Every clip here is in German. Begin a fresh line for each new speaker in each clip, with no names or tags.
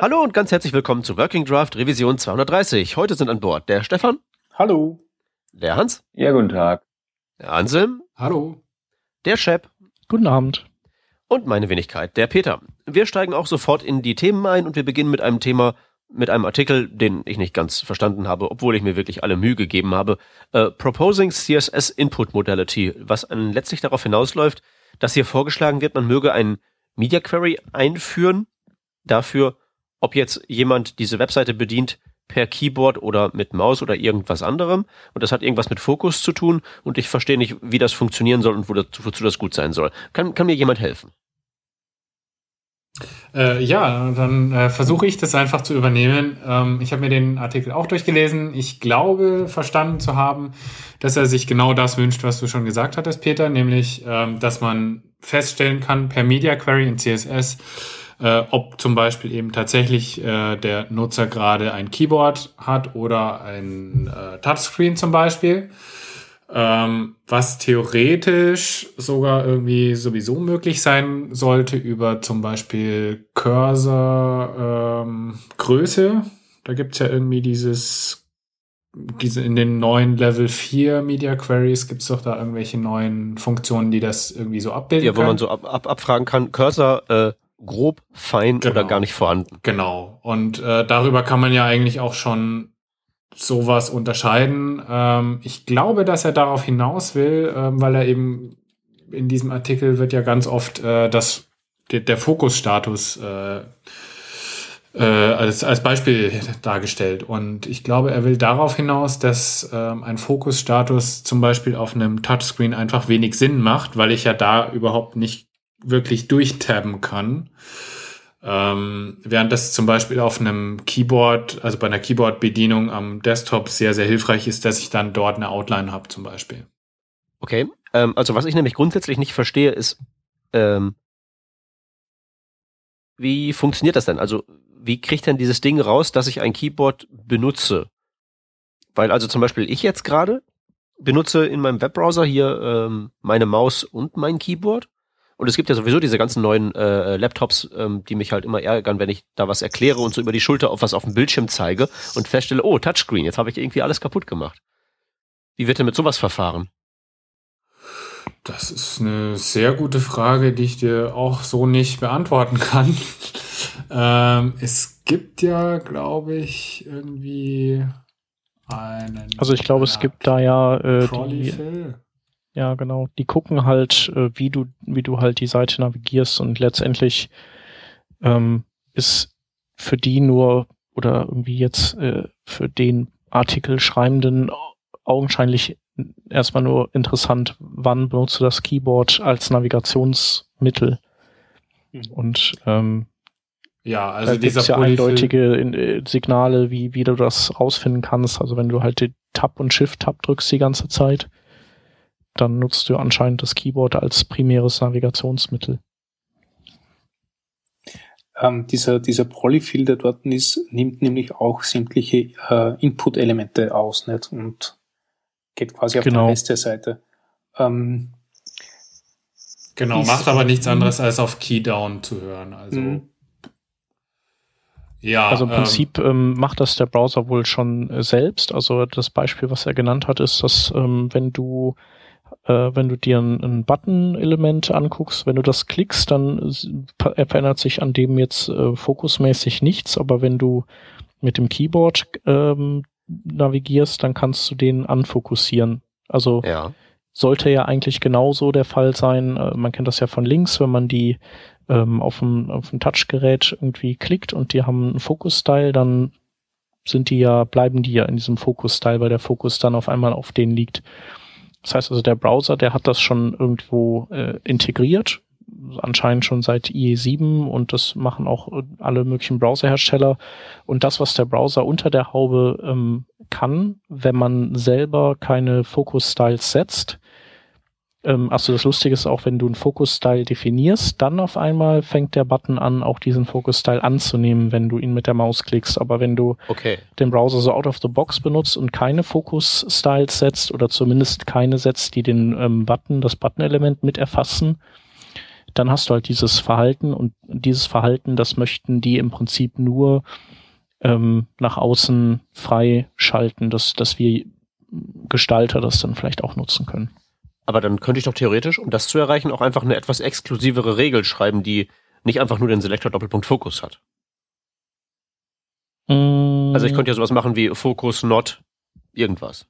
Hallo und ganz herzlich willkommen zu Working Draft Revision 230. Heute sind an Bord der Stefan.
Hallo.
Der Hans.
Ja, guten Tag.
Der Anselm.
Hallo.
Der Shep.
Guten Abend.
Und meine Wenigkeit, der Peter. Wir steigen auch sofort in die Themen ein und wir beginnen mit einem Thema, mit einem Artikel, den ich nicht ganz verstanden habe, obwohl ich mir wirklich alle Mühe gegeben habe. Uh, Proposing CSS Input Modality, was letztlich darauf hinausläuft, dass hier vorgeschlagen wird, man möge ein Media Query einführen dafür, ob jetzt jemand diese Webseite bedient per Keyboard oder mit Maus oder irgendwas anderem. Und das hat irgendwas mit Fokus zu tun. Und ich verstehe nicht, wie das funktionieren soll und wo das, wozu das gut sein soll. Kann, kann mir jemand helfen?
Äh, ja, dann äh, versuche ich das einfach zu übernehmen. Ähm, ich habe mir den Artikel auch durchgelesen. Ich glaube, verstanden zu haben, dass er sich genau das wünscht, was du schon gesagt hattest, Peter, nämlich, ähm, dass man feststellen kann per Media Query in CSS, äh, ob zum Beispiel eben tatsächlich äh, der Nutzer gerade ein Keyboard hat oder ein äh, Touchscreen zum Beispiel. Ähm, was theoretisch sogar irgendwie sowieso möglich sein sollte über zum Beispiel Cursor ähm, Größe. Da gibt's ja irgendwie dieses, diese in den neuen Level 4 Media Queries gibt's doch da irgendwelche neuen Funktionen, die das irgendwie so abbilden.
Ja, wo man so ab, ab, abfragen kann, Cursor äh, grob, fein genau. oder gar nicht vorhanden.
Genau. Und äh, darüber kann man ja eigentlich auch schon sowas unterscheiden. Ähm, ich glaube, dass er darauf hinaus will, ähm, weil er eben in diesem Artikel wird ja ganz oft äh, das, der, der Fokusstatus äh, äh, als, als Beispiel dargestellt. Und ich glaube, er will darauf hinaus, dass ähm, ein Fokusstatus zum Beispiel auf einem Touchscreen einfach wenig Sinn macht, weil ich ja da überhaupt nicht wirklich durchtabben kann. Ähm, während das zum Beispiel auf einem Keyboard, also bei einer Keyboard-Bedienung am Desktop sehr, sehr hilfreich ist, dass ich dann dort eine Outline habe zum Beispiel.
Okay, ähm, also was ich nämlich grundsätzlich nicht verstehe, ist, ähm, wie funktioniert das denn? Also wie kriegt denn dieses Ding raus, dass ich ein Keyboard benutze? Weil also zum Beispiel ich jetzt gerade benutze in meinem Webbrowser hier ähm, meine Maus und mein Keyboard und es gibt ja sowieso diese ganzen neuen äh, Laptops, ähm, die mich halt immer ärgern, wenn ich da was erkläre und so über die Schulter auf was auf dem Bildschirm zeige und feststelle, oh, Touchscreen, jetzt habe ich irgendwie alles kaputt gemacht. Wie wird denn mit sowas verfahren?
Das ist eine sehr gute Frage, die ich dir auch so nicht beantworten kann. ähm, es gibt ja, glaube ich, irgendwie einen.
Also ich glaube, es gibt da ja äh, die, ja, genau. Die gucken halt, äh, wie du, wie du halt die Seite navigierst und letztendlich ähm, ist für die nur oder irgendwie jetzt äh, für den Artikel Schreibenden augenscheinlich erstmal nur interessant, wann benutzt du das Keyboard als Navigationsmittel. Mhm. Und ähm,
ja, also
da
dieser
ja eindeutige äh, Signale, wie, wie du das rausfinden kannst. Also wenn du halt die Tab und Shift-Tab drückst die ganze Zeit, dann nutzt du anscheinend das Keyboard als primäres Navigationsmittel.
Ähm, dieser, dieser Polyfill, der dort ist, nimmt nämlich auch sämtliche äh, Input-Elemente aus nicht? und geht quasi auf genau. den Rest der Seite. Ähm,
genau, macht aber nichts anderes als auf Keydown zu hören. Also mhm.
Ja, also im ähm, Prinzip ähm, macht das der Browser wohl schon äh, selbst. Also das Beispiel, was er genannt hat, ist, dass ähm, wenn du wenn du dir ein, ein Button-Element anguckst, wenn du das klickst, dann verändert sich an dem jetzt äh, fokusmäßig nichts, aber wenn du mit dem Keyboard ähm, navigierst, dann kannst du den anfokussieren. Also ja. sollte ja eigentlich genauso der Fall sein. Äh, man kennt das ja von links, wenn man die ähm, auf dem, auf dem Touchgerät irgendwie klickt und die haben einen Fokus-Style, dann sind die ja, bleiben die ja in diesem Fokus-Style, weil der Fokus dann auf einmal auf denen liegt. Das heißt also, der Browser, der hat das schon irgendwo äh, integriert, anscheinend schon seit IE7 und das machen auch alle möglichen Browserhersteller. Und das, was der Browser unter der Haube ähm, kann, wenn man selber keine Focus-Styles setzt, ähm, achso, das Lustige ist auch, wenn du einen Focus-Style definierst, dann auf einmal fängt der Button an, auch diesen Focus-Style anzunehmen, wenn du ihn mit der Maus klickst. Aber wenn du
okay.
den Browser so out of the box benutzt und keine Focus-Styles setzt oder zumindest keine setzt, die den ähm, Button, das Button-Element mit erfassen, dann hast du halt dieses Verhalten und dieses Verhalten, das möchten die im Prinzip nur ähm, nach außen frei schalten, dass, dass wir Gestalter das dann vielleicht auch nutzen können.
Aber dann könnte ich doch theoretisch, um das zu erreichen, auch einfach eine etwas exklusivere Regel schreiben, die nicht einfach nur den Selektor Doppelpunkt Fokus hat. Mm. Also ich könnte ja sowas machen wie Fokus not irgendwas.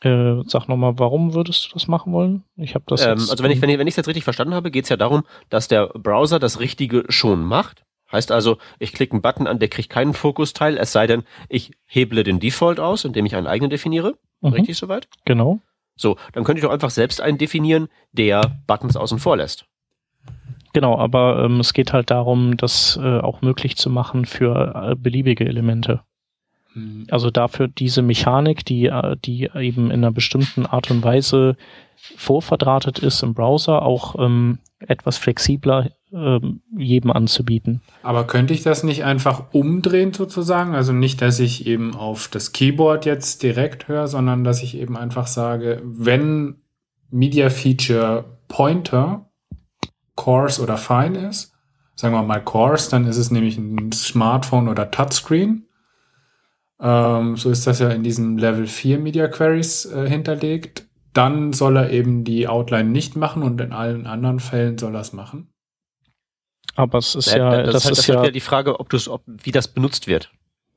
Äh, sag nochmal, warum würdest du das machen wollen? Ich habe das.
Ähm, also wenn ich wenn ich wenn ich es jetzt richtig verstanden habe, geht es ja darum, dass der Browser das Richtige schon macht. Heißt also, ich klicke einen Button an, der kriegt keinen Fokusteil, es sei denn, ich heble den Default aus, indem ich einen eigenen definiere. Mhm. Richtig soweit?
Genau.
So, dann könnte ich doch einfach selbst einen definieren, der Buttons außen vor lässt.
Genau, aber ähm, es geht halt darum, das äh, auch möglich zu machen für äh, beliebige Elemente. Mhm. Also dafür diese Mechanik, die, äh, die eben in einer bestimmten Art und Weise vorverdrahtet ist im Browser, auch ähm, etwas flexibler ähm, jedem anzubieten.
Aber könnte ich das nicht einfach umdrehen sozusagen? Also nicht, dass ich eben auf das Keyboard jetzt direkt höre, sondern dass ich eben einfach sage, wenn Media Feature Pointer Coarse oder Fine ist, sagen wir mal Coarse, dann ist es nämlich ein Smartphone oder Touchscreen. Ähm, so ist das ja in diesem Level 4 Media Queries äh, hinterlegt. Dann soll er eben die Outline nicht machen und in allen anderen Fällen soll er es machen.
Aber es ist ja, ja
das,
das,
ist, halt,
ist
das
ja
wieder die Frage, ob du ob, wie das benutzt wird.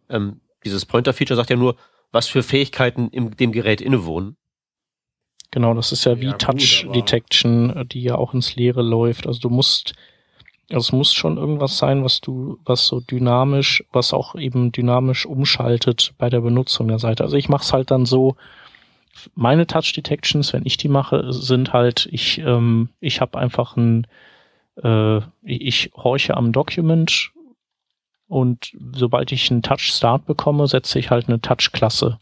Ähm, dieses Pointer-Feature sagt ja nur, was für Fähigkeiten in dem Gerät innewohnen.
Genau, das ist ja wie ja, Touch Detection, die ja auch ins Leere läuft. Also du musst, also es muss schon irgendwas sein, was du, was so dynamisch, was auch eben dynamisch umschaltet bei der Benutzung der Seite. Also ich mache es halt dann so, meine Touch Detections, wenn ich die mache, sind halt, ich, ähm, ich habe einfach ein, äh, ich horche am Document und sobald ich einen Touch Start bekomme, setze ich halt eine Touch Klasse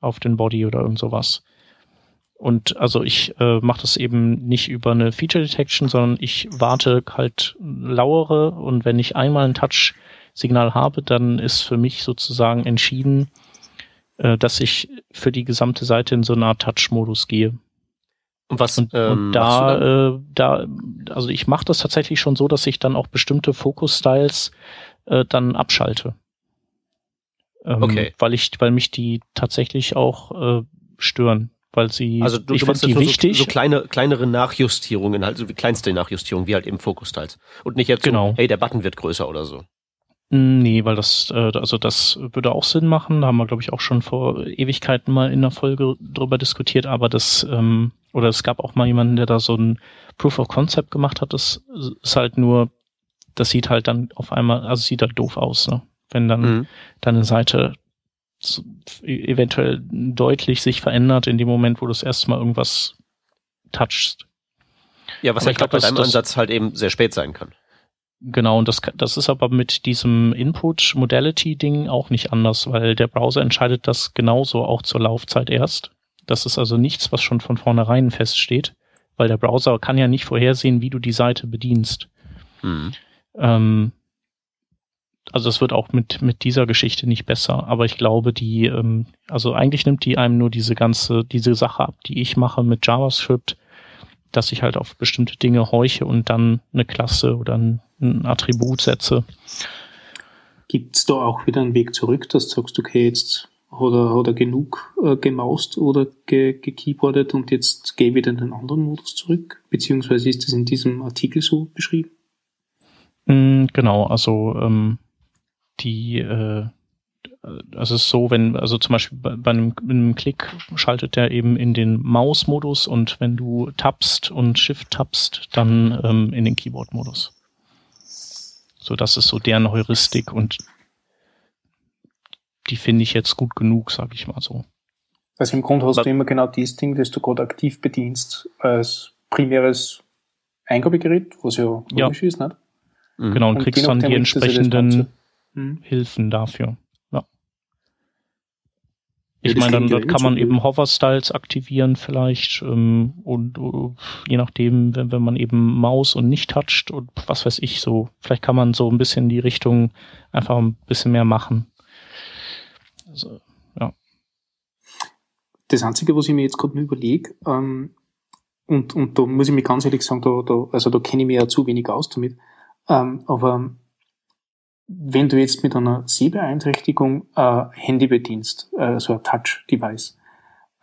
auf den Body oder irgend sowas. Und also ich äh, mache das eben nicht über eine Feature Detection, sondern ich warte halt lauere und wenn ich einmal ein Touch-Signal habe, dann ist für mich sozusagen entschieden, äh, dass ich für die gesamte Seite in so eine Art Touch-Modus gehe.
Und was
und, ähm, und da, äh, da, also ich mache das tatsächlich schon so, dass ich dann auch bestimmte Focus-Styles äh, dann abschalte. Ähm,
okay.
Weil ich, weil mich die tatsächlich auch äh, stören weil sie,
also du,
ich
du
finde die wichtig.
So, so, kleine, kleinere Nachjustierungen, halt so wie kleinste Nachjustierungen, wie halt eben Fokus-Styles. Und nicht jetzt
genau.
so, hey, der Button wird größer oder so.
Nee, weil das, äh, also das würde auch Sinn machen. Da haben wir, glaube ich, auch schon vor Ewigkeiten mal in der Folge drüber diskutiert, aber das, ähm, oder es gab auch mal jemanden, der da so ein Proof of Concept gemacht hat. Das ist halt nur, das sieht halt dann auf einmal, also sieht halt doof aus, ne? Wenn dann mhm. deine Seite eventuell deutlich sich verändert in dem Moment, wo du das erste Mal irgendwas touchst.
Ja, was aber ich glaube, bei deinem Ansatz halt eben sehr spät sein kann.
Genau, und das, das ist aber mit diesem Input-Modality-Ding auch nicht anders, weil der Browser entscheidet das genauso auch zur Laufzeit erst. Das ist also nichts, was schon von vornherein feststeht, weil der Browser kann ja nicht vorhersehen, wie du die Seite bedienst. Hm. Ähm, also es wird auch mit, mit dieser Geschichte nicht besser, aber ich glaube, die, ähm, also eigentlich nimmt die einem nur diese ganze, diese Sache ab, die ich mache mit JavaScript, dass ich halt auf bestimmte Dinge horche und dann eine Klasse oder ein, ein Attribut setze.
Gibt es da auch wieder einen Weg zurück, dass du sagst, okay, jetzt hat er, hat er genug äh, gemaust oder ge, gekeyboardet und jetzt gehe wieder in den anderen Modus zurück? Beziehungsweise ist das in diesem Artikel so beschrieben?
Mm, genau, also ähm, die äh, also es ist so, wenn, also zum Beispiel bei, bei einem, einem, Klick schaltet der eben in den Maus-Modus und wenn du tappst und Shift tappst, dann ähm, in den Keyboard-Modus. So, das ist so deren Heuristik und die finde ich jetzt gut genug, sag ich mal so.
Also im Grunde hast Was? du immer genau dieses Ding, das du gerade aktiv bedienst, als primäres Eingabegerät, was ja logisch
ja.
ist, nicht?
Mhm. Genau, und, und kriegst dann die entsprechenden hm. Hilfen dafür. Ja. Ich meine, dann, dann kann man eben Hover-Styles aktivieren vielleicht ähm, und uh, je nachdem, wenn, wenn man eben Maus und nicht toucht und was weiß ich so, vielleicht kann man so ein bisschen in die Richtung einfach ein bisschen mehr machen. Also, ja.
Das Einzige, was ich mir jetzt gerade nur überlege, ähm, und, und da muss ich mir ganz ehrlich sagen, da, da, also da kenne ich mich ja zu wenig aus damit. Ähm, aber wenn du jetzt mit einer Sehbeeinträchtigung äh, Handy bedienst, äh, so ein Touch-Device,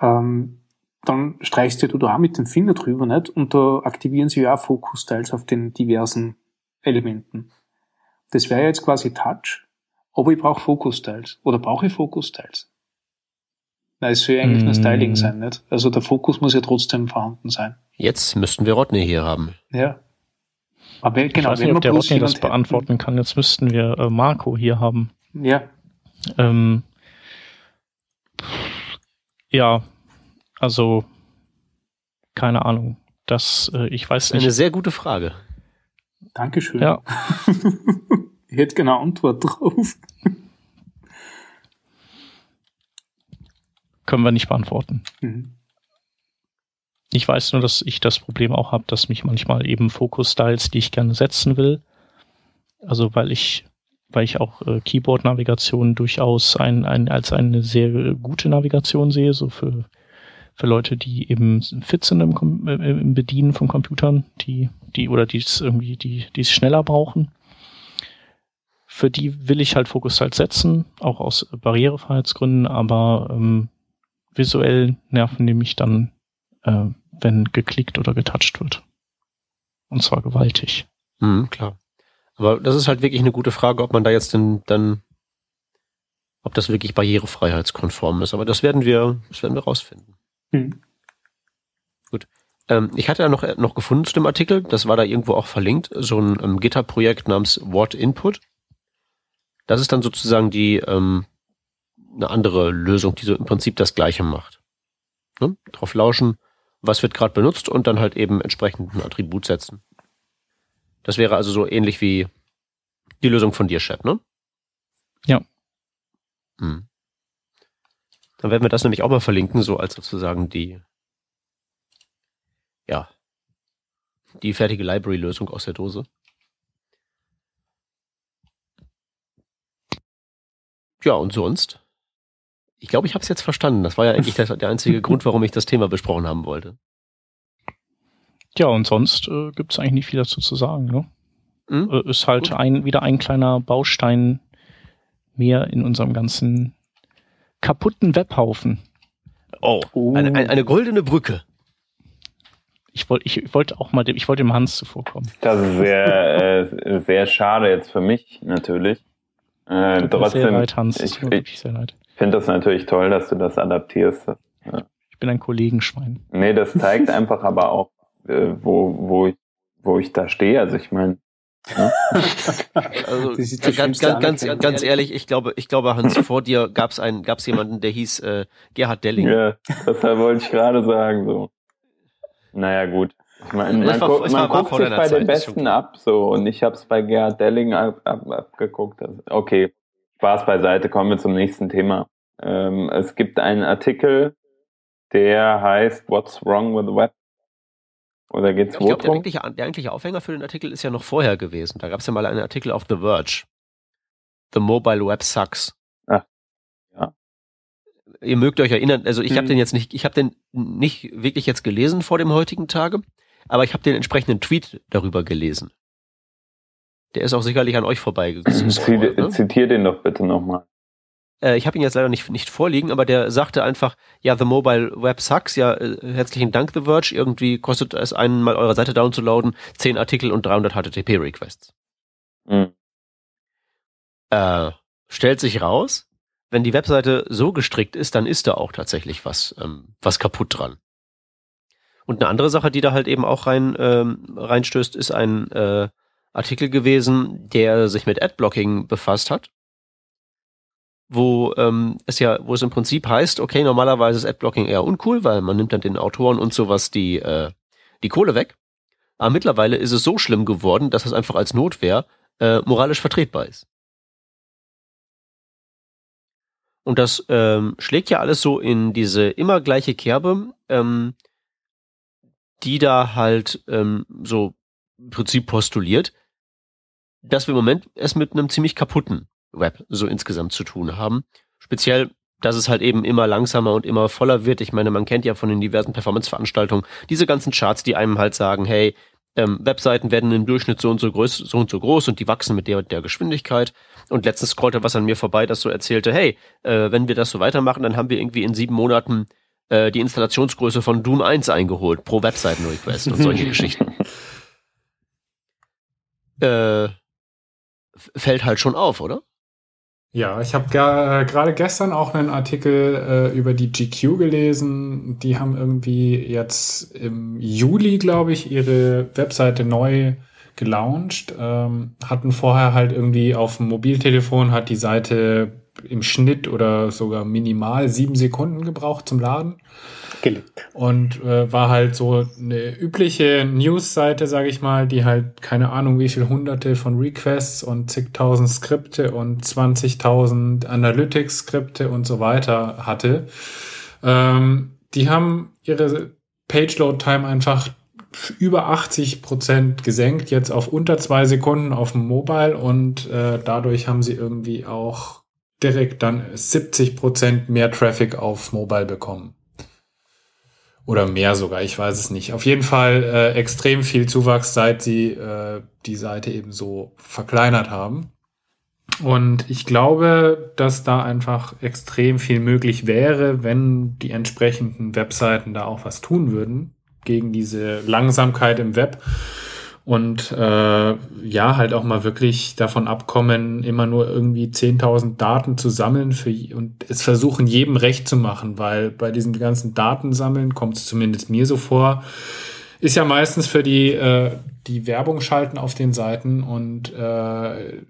ähm, dann streichst du da auch mit dem Finger drüber nicht und da aktivieren sich ja auch Fokus-Styles auf den diversen Elementen. Das wäre jetzt quasi Touch, aber ich brauche Fokus-Styles. Oder brauche ich Fokus-Styles? Nein, es soll ja eigentlich mm. nur Styling sein, nicht? Also der Fokus muss ja trotzdem vorhanden sein.
Jetzt müssten wir Rodney hier haben.
Ja.
Aber genau, ich weiß nicht, ob der Rodney das beantworten kann. Jetzt müssten wir äh, Marco hier haben.
Ja.
Ähm, ja, also keine Ahnung. Das, äh, ich weiß nicht.
Eine sehr gute Frage.
Dankeschön.
Ja.
ich hätte keine Antwort drauf.
Können wir nicht beantworten. Mhm. Ich weiß nur, dass ich das Problem auch habe, dass mich manchmal eben Fokus-Styles, die ich gerne setzen will, also weil ich, weil ich auch äh, Keyboard-Navigation durchaus ein, ein, als eine sehr gute Navigation sehe, so für, für Leute, die eben fit sind im, äh, im Bedienen von Computern, die, die oder die es irgendwie, die, die es schneller brauchen. Für die will ich halt Fokus-Styles setzen, auch aus Barrierefreiheitsgründen, aber ähm, visuell nerven die mich dann äh, wenn geklickt oder getoucht wird. Und zwar gewaltig.
Mhm, klar. Aber das ist halt wirklich eine gute Frage, ob man da jetzt denn dann, ob das wirklich barrierefreiheitskonform ist. Aber das werden wir, das werden wir rausfinden. Mhm. Gut. Ähm, ich hatte ja noch, noch gefunden zu dem Artikel, das war da irgendwo auch verlinkt, so ein ähm, GitHub-Projekt namens What Input. Das ist dann sozusagen die, ähm, eine andere Lösung, die so im Prinzip das Gleiche macht. Ne? Drauf lauschen, was wird gerade benutzt und dann halt eben entsprechend ein Attribut setzen. Das wäre also so ähnlich wie die Lösung von dir, Chat, ne?
Ja.
Hm. Dann werden wir das nämlich auch mal verlinken, so als sozusagen die, ja, die fertige Library-Lösung aus der Dose. Ja, und sonst? Ich glaube, ich habe es jetzt verstanden. Das war ja eigentlich der, der einzige Grund, warum ich das Thema besprochen haben wollte.
Ja, und sonst äh, gibt es eigentlich nicht viel dazu zu sagen. Ne? Mhm. Äh, ist halt ein, wieder ein kleiner Baustein mehr in unserem ganzen kaputten Webhaufen.
Oh, oh. Eine, eine, eine goldene Brücke.
Ich wollte ich wollte auch mal dem, ich wollte dem Hans zuvorkommen.
Das ist sehr, äh, sehr schade jetzt für mich natürlich.
Äh, trotzdem, sehr leid, Hans. Ich,
ich, sehr leid finde das natürlich toll, dass du das adaptierst.
Ja. Ich bin ein Kollegenschwein.
Nee, das zeigt einfach aber auch, äh, wo, wo, ich, wo ich da stehe. Also ich meine,
ja. also ganz, ganz, ganz, ganz ehrlich, ich glaube, ich glaube, Hans, vor dir gab es einen, gab es jemanden, der hieß äh, Gerhard Delling.
Ja, das wollte ich gerade sagen. So. Naja, gut. Ich meine, man, gu man guckt sich bei Zeit, den Besten ab, so und ich habe es bei Gerhard Delling ab, ab, abgeguckt. Okay, Spaß beiseite, kommen wir zum nächsten Thema. Ähm, es gibt einen Artikel, der heißt What's Wrong with the Web? Oder geht's wo
glaub, der, eigentliche, der eigentliche Aufhänger für den Artikel ist ja noch vorher gewesen. Da gab es ja mal einen Artikel auf The Verge. The Mobile Web Sucks.
Ach, ja.
Ihr mögt euch erinnern, also ich hm. habe den jetzt nicht, ich habe den nicht wirklich jetzt gelesen vor dem heutigen Tage, aber ich habe den entsprechenden Tweet darüber gelesen. Der ist auch sicherlich an euch vorbeigegangen.
Ne? Zitier den doch bitte nochmal.
Äh, ich habe ihn jetzt leider nicht, nicht vorliegen, aber der sagte einfach, ja, The Mobile Web sucks, ja, äh, herzlichen Dank, The Verge, irgendwie kostet es einen mal eure Seite downzuladen, 10 Artikel und 300 HTTP-Requests. Mhm. Äh, stellt sich raus, wenn die Webseite so gestrickt ist, dann ist da auch tatsächlich was, ähm, was kaputt dran. Und eine andere Sache, die da halt eben auch rein ähm, reinstößt, ist ein äh, Artikel gewesen, der sich mit Adblocking befasst hat wo ähm, es ja, wo es im Prinzip heißt, okay, normalerweise ist Adblocking eher uncool, weil man nimmt dann den Autoren und sowas die, äh, die Kohle weg. Aber mittlerweile ist es so schlimm geworden, dass es einfach als Notwehr äh, moralisch vertretbar ist. Und das ähm, schlägt ja alles so in diese immer gleiche Kerbe, ähm, die da halt ähm, so im Prinzip postuliert, dass wir im Moment es mit einem ziemlich kaputten Web so insgesamt zu tun haben. Speziell dass es halt eben immer langsamer und immer voller wird. Ich meine, man kennt ja von den diversen Performance-Veranstaltungen diese ganzen Charts, die einem halt sagen, hey, ähm, Webseiten werden im Durchschnitt so und so groß, so und so groß und die wachsen mit der der Geschwindigkeit. Und letztens scrollte was an mir vorbei, das so erzählte, hey, äh, wenn wir das so weitermachen, dann haben wir irgendwie in sieben Monaten äh, die Installationsgröße von Doom 1 eingeholt pro Webseiten-Request und solche Geschichten. Äh, fällt halt schon auf, oder?
Ja, ich habe äh, gerade gestern auch einen Artikel äh, über die GQ gelesen. Die haben irgendwie jetzt im Juli, glaube ich, ihre Webseite neu gelauncht. Ähm, hatten vorher halt irgendwie auf dem Mobiltelefon hat die Seite im Schnitt oder sogar minimal sieben Sekunden gebraucht zum Laden
gelegt.
Und äh, war halt so eine übliche News-Seite, sage ich mal, die halt keine Ahnung, wie viel hunderte von Requests und zigtausend Skripte und 20.000 Analytics-Skripte und so weiter hatte. Ähm, die haben ihre Page-Load-Time einfach über 80 Prozent gesenkt, jetzt auf unter zwei Sekunden auf dem Mobile und äh, dadurch haben sie irgendwie auch direkt dann 70 Prozent mehr Traffic auf Mobile bekommen. Oder mehr sogar, ich weiß es nicht. Auf jeden Fall äh, extrem viel Zuwachs, seit sie äh, die Seite eben so verkleinert haben. Und ich glaube, dass da einfach extrem viel möglich wäre, wenn die entsprechenden Webseiten da auch was tun würden gegen diese Langsamkeit im Web und äh, ja, halt auch mal wirklich davon abkommen, immer nur irgendwie 10.000 Daten zu sammeln für, und es versuchen, jedem recht zu machen, weil bei diesen ganzen Datensammeln kommt es zumindest mir so vor, ist ja meistens für die, äh, die Werbung schalten auf den Seiten und äh,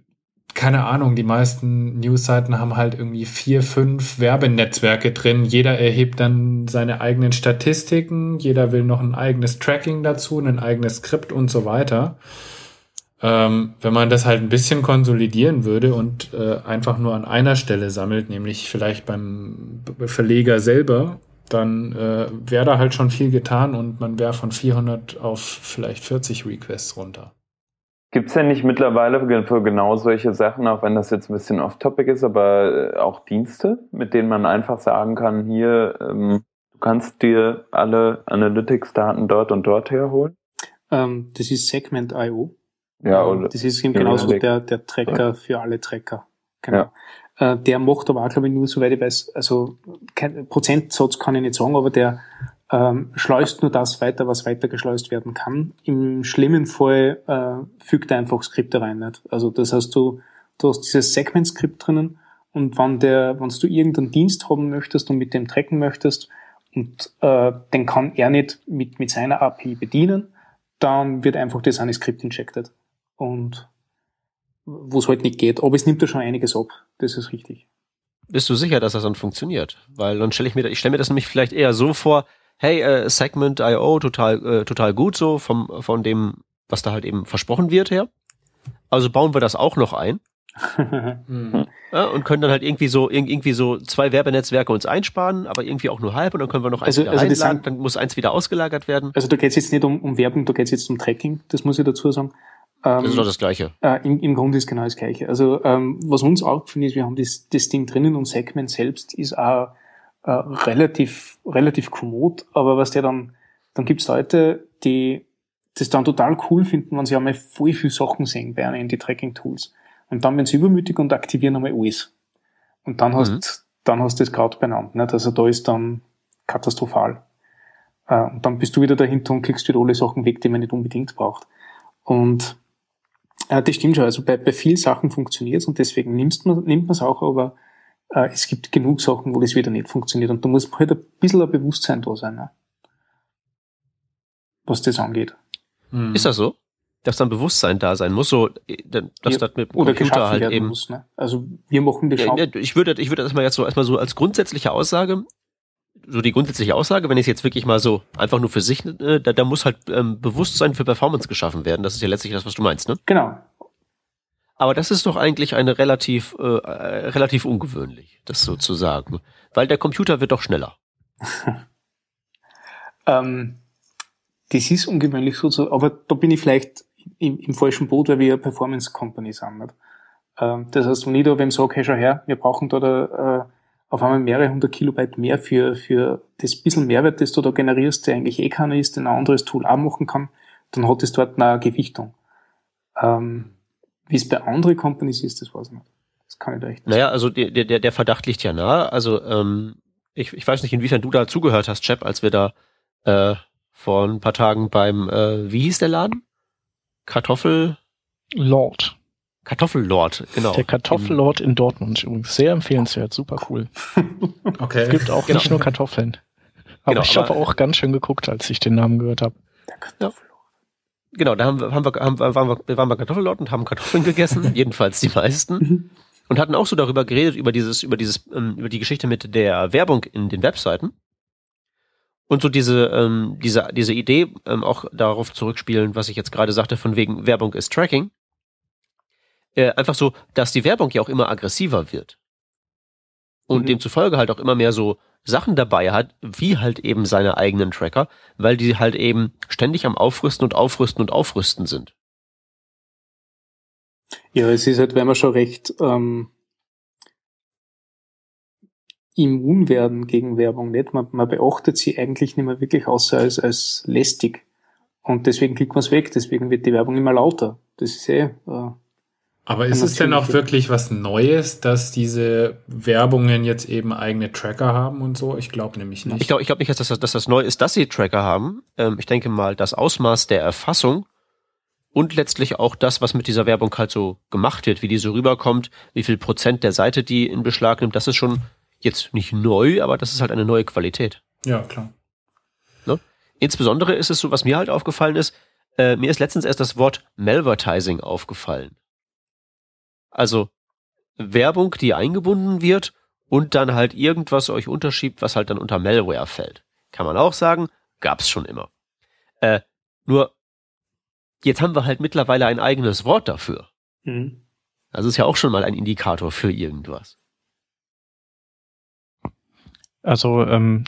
keine Ahnung, die meisten Newsseiten haben halt irgendwie vier, fünf Werbenetzwerke drin. Jeder erhebt dann seine eigenen Statistiken, jeder will noch ein eigenes Tracking dazu, ein eigenes Skript und so weiter. Ähm, wenn man das halt ein bisschen konsolidieren würde und äh, einfach nur an einer Stelle sammelt, nämlich vielleicht beim Verleger selber, dann äh, wäre da halt schon viel getan und man wäre von 400 auf vielleicht 40 Requests runter.
Gibt es denn nicht mittlerweile für genau solche Sachen, auch wenn das jetzt ein bisschen off-topic ist, aber äh, auch Dienste, mit denen man einfach sagen kann, hier, ähm, du kannst dir alle Analytics-Daten dort und dort herholen?
Ähm, das ist Segment.io.
Ja, oder
das ist eben genauso der, der Tracker ja. für alle Tracker. Genau. Ja. Äh, der macht aber auch, glaube ich, nur, soweit ich weiß, also kein Prozentsatz kann ich nicht sagen, aber der ähm, schleust nur das weiter, was weitergeschleust werden kann. Im schlimmen Fall äh, fügt er einfach Skripte rein. Nicht? Also das heißt, du, du hast dieses Segment-Skript drinnen und wenn der, wenn du irgendeinen Dienst haben möchtest und mit dem tracken möchtest und äh, den kann er nicht mit, mit seiner API bedienen, dann wird einfach das eine Skript injected. Und wo es halt nicht geht. Aber es nimmt ja schon einiges ab. Das ist richtig.
Bist du sicher, dass das dann funktioniert? Weil dann stelle ich mir, ich stelle mir das nämlich vielleicht eher so vor, hey, äh, Segment.io, total, äh, total gut so vom, von dem, was da halt eben versprochen wird her. Also bauen wir das auch noch ein. mhm. ja, und können dann halt irgendwie so irgendwie so zwei Werbenetzwerke uns einsparen, aber irgendwie auch nur halb und dann können wir noch eins also, wieder also reinladen, dann muss eins wieder ausgelagert werden.
Also da geht es jetzt nicht um, um Werbung, da geht es jetzt um Tracking, das muss ich dazu sagen.
Ähm, das ist doch das Gleiche.
Äh, im, Im Grunde ist genau das Gleiche. Also ähm, was uns aufgefallen ist, wir haben das, das Ding drinnen und Segment selbst ist auch äh, relativ, relativ kommod, aber was der dann, dann gibt's Leute, die das dann total cool finden, wenn sie einmal voll viel Sachen sehen bei einer in die Tracking-Tools. Und dann werden sie übermütig und aktivieren einmal alles. Und dann hast, mhm. dann hast du das Kraut benannt, nicht? Also da ist dann katastrophal. Äh, und dann bist du wieder dahinter und klickst wieder alle Sachen weg, die man nicht unbedingt braucht. Und äh, das stimmt schon. Also bei, bei vielen Sachen funktioniert's und deswegen nimmt man nimmt man es auch, aber äh, es gibt genug Sachen, wo das wieder nicht funktioniert. Und da muss halt ein bisschen ein Bewusstsein da sein, ne? was das angeht.
Mhm. Ist das so? Dass dann Bewusstsein da sein muss, so, äh, dass ja, das mit dem
oder Computer halt eben. Muss, ne? Also wir machen das
ja, Ich würde, ich würde das mal jetzt so erstmal so als grundsätzliche Aussage, so die grundsätzliche Aussage, wenn ich es jetzt wirklich mal so einfach nur für sich, äh, da, da muss halt ähm, Bewusstsein für Performance geschaffen werden. Das ist ja letztlich das, was du meinst, ne?
Genau.
Aber das ist doch eigentlich eine relativ, äh, äh, relativ ungewöhnlich, das so zu sagen. Weil der Computer wird doch schneller.
ähm, das ist ungewöhnlich so, aber da bin ich vielleicht im, im falschen Boot, weil wir eine Performance Company sind. Nicht? Ähm, das heißt, wenn ich da wem sage, hey, schau her, wir brauchen da, da äh, auf einmal mehrere hundert Kilobyte mehr für, für das bisschen Mehrwert, das du da generierst, der eigentlich eh keiner ist, den ein anderes Tool auch machen kann, dann hat es dort eine Gewichtung. Ähm, wie es bei anderen Companies ist, das weiß ich nicht. Das kann ich da echt
nicht Naja, also der, der, der Verdacht liegt ja nahe. Also ähm, ich, ich weiß nicht, inwiefern du da zugehört hast, Chap, als wir da äh, vor ein paar Tagen beim, äh, wie hieß der Laden? Kartoffel...
Lord.
Kartoffellord, genau.
Der Kartoffellord in Dortmund übrigens. Sehr empfehlenswert, super cool.
okay.
Es gibt auch genau. nicht nur Kartoffeln. Aber genau, ich habe auch ganz schön geguckt, als ich den Namen gehört habe. Der
Kartoffellord. Genau, da haben wir, haben wir, haben wir, waren, wir, waren wir Kartoffellord und haben Kartoffeln gegessen, jedenfalls die meisten. Mhm. und hatten auch so darüber geredet, über dieses, über dieses, ähm, über die Geschichte mit der Werbung in den Webseiten. Und so diese, ähm, diese, diese Idee ähm, auch darauf zurückspielen, was ich jetzt gerade sagte, von wegen Werbung ist Tracking äh, einfach so, dass die Werbung ja auch immer aggressiver wird. Und mhm. demzufolge halt auch immer mehr so Sachen dabei hat, wie halt eben seine eigenen Tracker, weil die halt eben ständig am Aufrüsten und Aufrüsten und Aufrüsten sind.
Ja, es ist halt, wenn man schon recht ähm, immun werden gegen Werbung nicht. Man, man beachtet sie eigentlich nicht mehr wirklich außer als, als lästig. Und deswegen klickt man es weg, deswegen wird die Werbung immer lauter. Das ist eh äh,
aber ist es denn auch wirklich was Neues, dass diese Werbungen jetzt eben eigene Tracker haben und so? Ich glaube nämlich nicht.
Ich glaube ich glaub nicht, dass das, dass das neu ist, dass sie Tracker haben. Ähm, ich denke mal, das Ausmaß der Erfassung und letztlich auch das, was mit dieser Werbung halt so gemacht wird, wie die so rüberkommt, wie viel Prozent der Seite die in Beschlag nimmt, das ist schon jetzt nicht neu, aber das ist halt eine neue Qualität.
Ja, klar.
Ne? Insbesondere ist es so, was mir halt aufgefallen ist, äh, mir ist letztens erst das Wort Malvertising aufgefallen. Also Werbung, die eingebunden wird und dann halt irgendwas euch unterschiebt, was halt dann unter Malware fällt. Kann man auch sagen, gab's schon immer. Äh, nur jetzt haben wir halt mittlerweile ein eigenes Wort dafür. Mhm. Das ist ja auch schon mal ein Indikator für irgendwas.
Also ähm,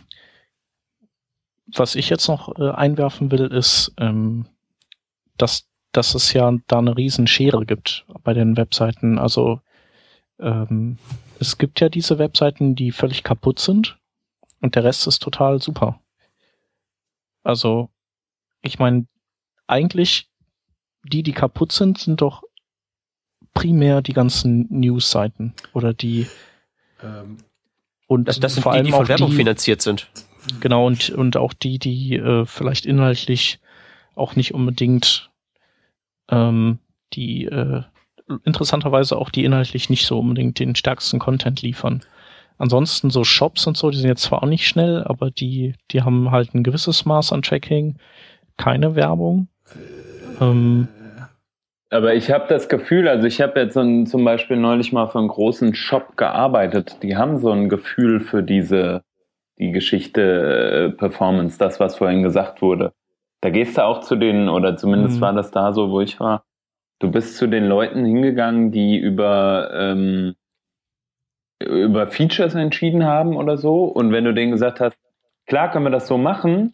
was ich jetzt noch äh, einwerfen will, ist, ähm, dass dass es ja da eine riesen Schere gibt bei den Webseiten. Also ähm, es gibt ja diese Webseiten, die völlig kaputt sind und der Rest ist total super. Also ich meine, eigentlich die, die kaputt sind, sind doch primär die ganzen News-Seiten oder die
ähm, und das, das sind vor die, allem die von Werbung die, finanziert sind.
Genau und und auch die, die äh, vielleicht inhaltlich auch nicht unbedingt ähm, die äh, interessanterweise auch die inhaltlich nicht so unbedingt den stärksten Content liefern. Ansonsten so Shops und so, die sind jetzt zwar auch nicht schnell, aber die, die haben halt ein gewisses Maß an Tracking, keine Werbung. Ähm,
aber ich habe das Gefühl, also ich habe jetzt so ein, zum Beispiel neulich mal für einen großen Shop gearbeitet. Die haben so ein Gefühl für diese die Geschichte äh, Performance, das was vorhin gesagt wurde. Da gehst du auch zu den, oder zumindest mhm. war das da so, wo ich war. Du bist zu den Leuten hingegangen, die über, ähm, über Features entschieden haben oder so. Und wenn du denen gesagt hast, klar können wir das so machen,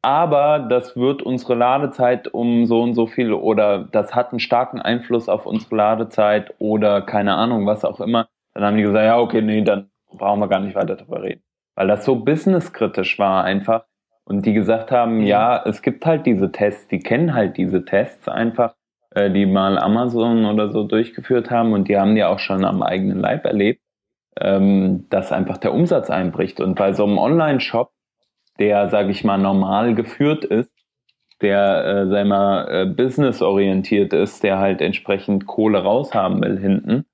aber das wird unsere Ladezeit um so und so viel oder das hat einen starken Einfluss auf unsere Ladezeit oder keine Ahnung, was auch immer, dann haben die gesagt, ja, okay, nee, dann brauchen wir gar nicht weiter darüber reden. Weil das so businesskritisch war einfach, und die gesagt haben, mhm. ja, es gibt halt diese Tests, die kennen halt diese Tests einfach, äh, die mal Amazon oder so durchgeführt haben und die haben die auch schon am eigenen Leib erlebt, ähm, dass einfach der Umsatz einbricht. Und bei so einem Online-Shop, der, sage ich mal, normal geführt ist, der, äh, sei mal, äh, businessorientiert ist, der halt entsprechend Kohle raushaben will hinten,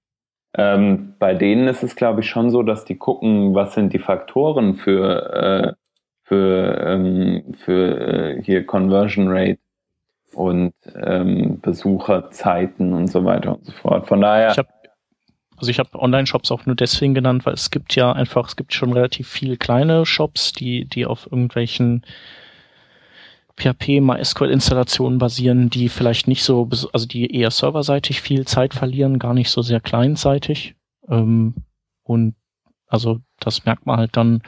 ähm, bei denen ist es, glaube ich, schon so, dass die gucken, was sind die Faktoren für äh, für, ähm, für äh, hier Conversion Rate und ähm, Besucherzeiten und so weiter und so fort. Von daher.
Ich hab, also ich habe Online-Shops auch nur deswegen genannt, weil es gibt ja einfach, es gibt schon relativ viele kleine Shops, die, die auf irgendwelchen PHP MySQL-Installationen basieren, die vielleicht nicht so, also die eher serverseitig viel Zeit verlieren, gar nicht so sehr kleinseitig. Ähm, und also das merkt man halt dann,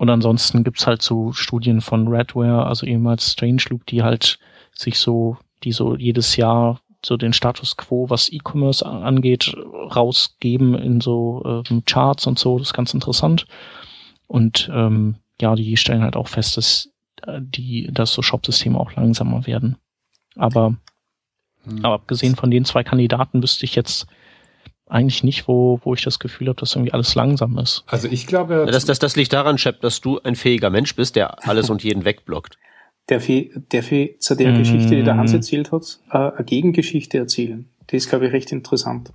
und ansonsten gibt's halt so Studien von Redware, also ehemals Strangeloop, die halt sich so, die so jedes Jahr so den Status quo, was E-Commerce angeht, rausgeben in so ähm, Charts und so. Das ist ganz interessant. Und ähm, ja, die stellen halt auch fest, dass äh, die, dass so Shop-Systeme auch langsamer werden. Aber, hm. aber abgesehen von den zwei Kandidaten wüsste ich jetzt eigentlich nicht, wo, wo ich das Gefühl habe, dass irgendwie alles langsam ist.
Also ich glaube.
Das, das, das liegt daran, Shep, dass du ein fähiger Mensch bist, der alles und jeden wegblockt.
Der Fee, der Fee zu der mm. Geschichte, die der Hans erzählt hat, äh, eine Gegengeschichte erzählen. Die ist, glaube ich, recht interessant.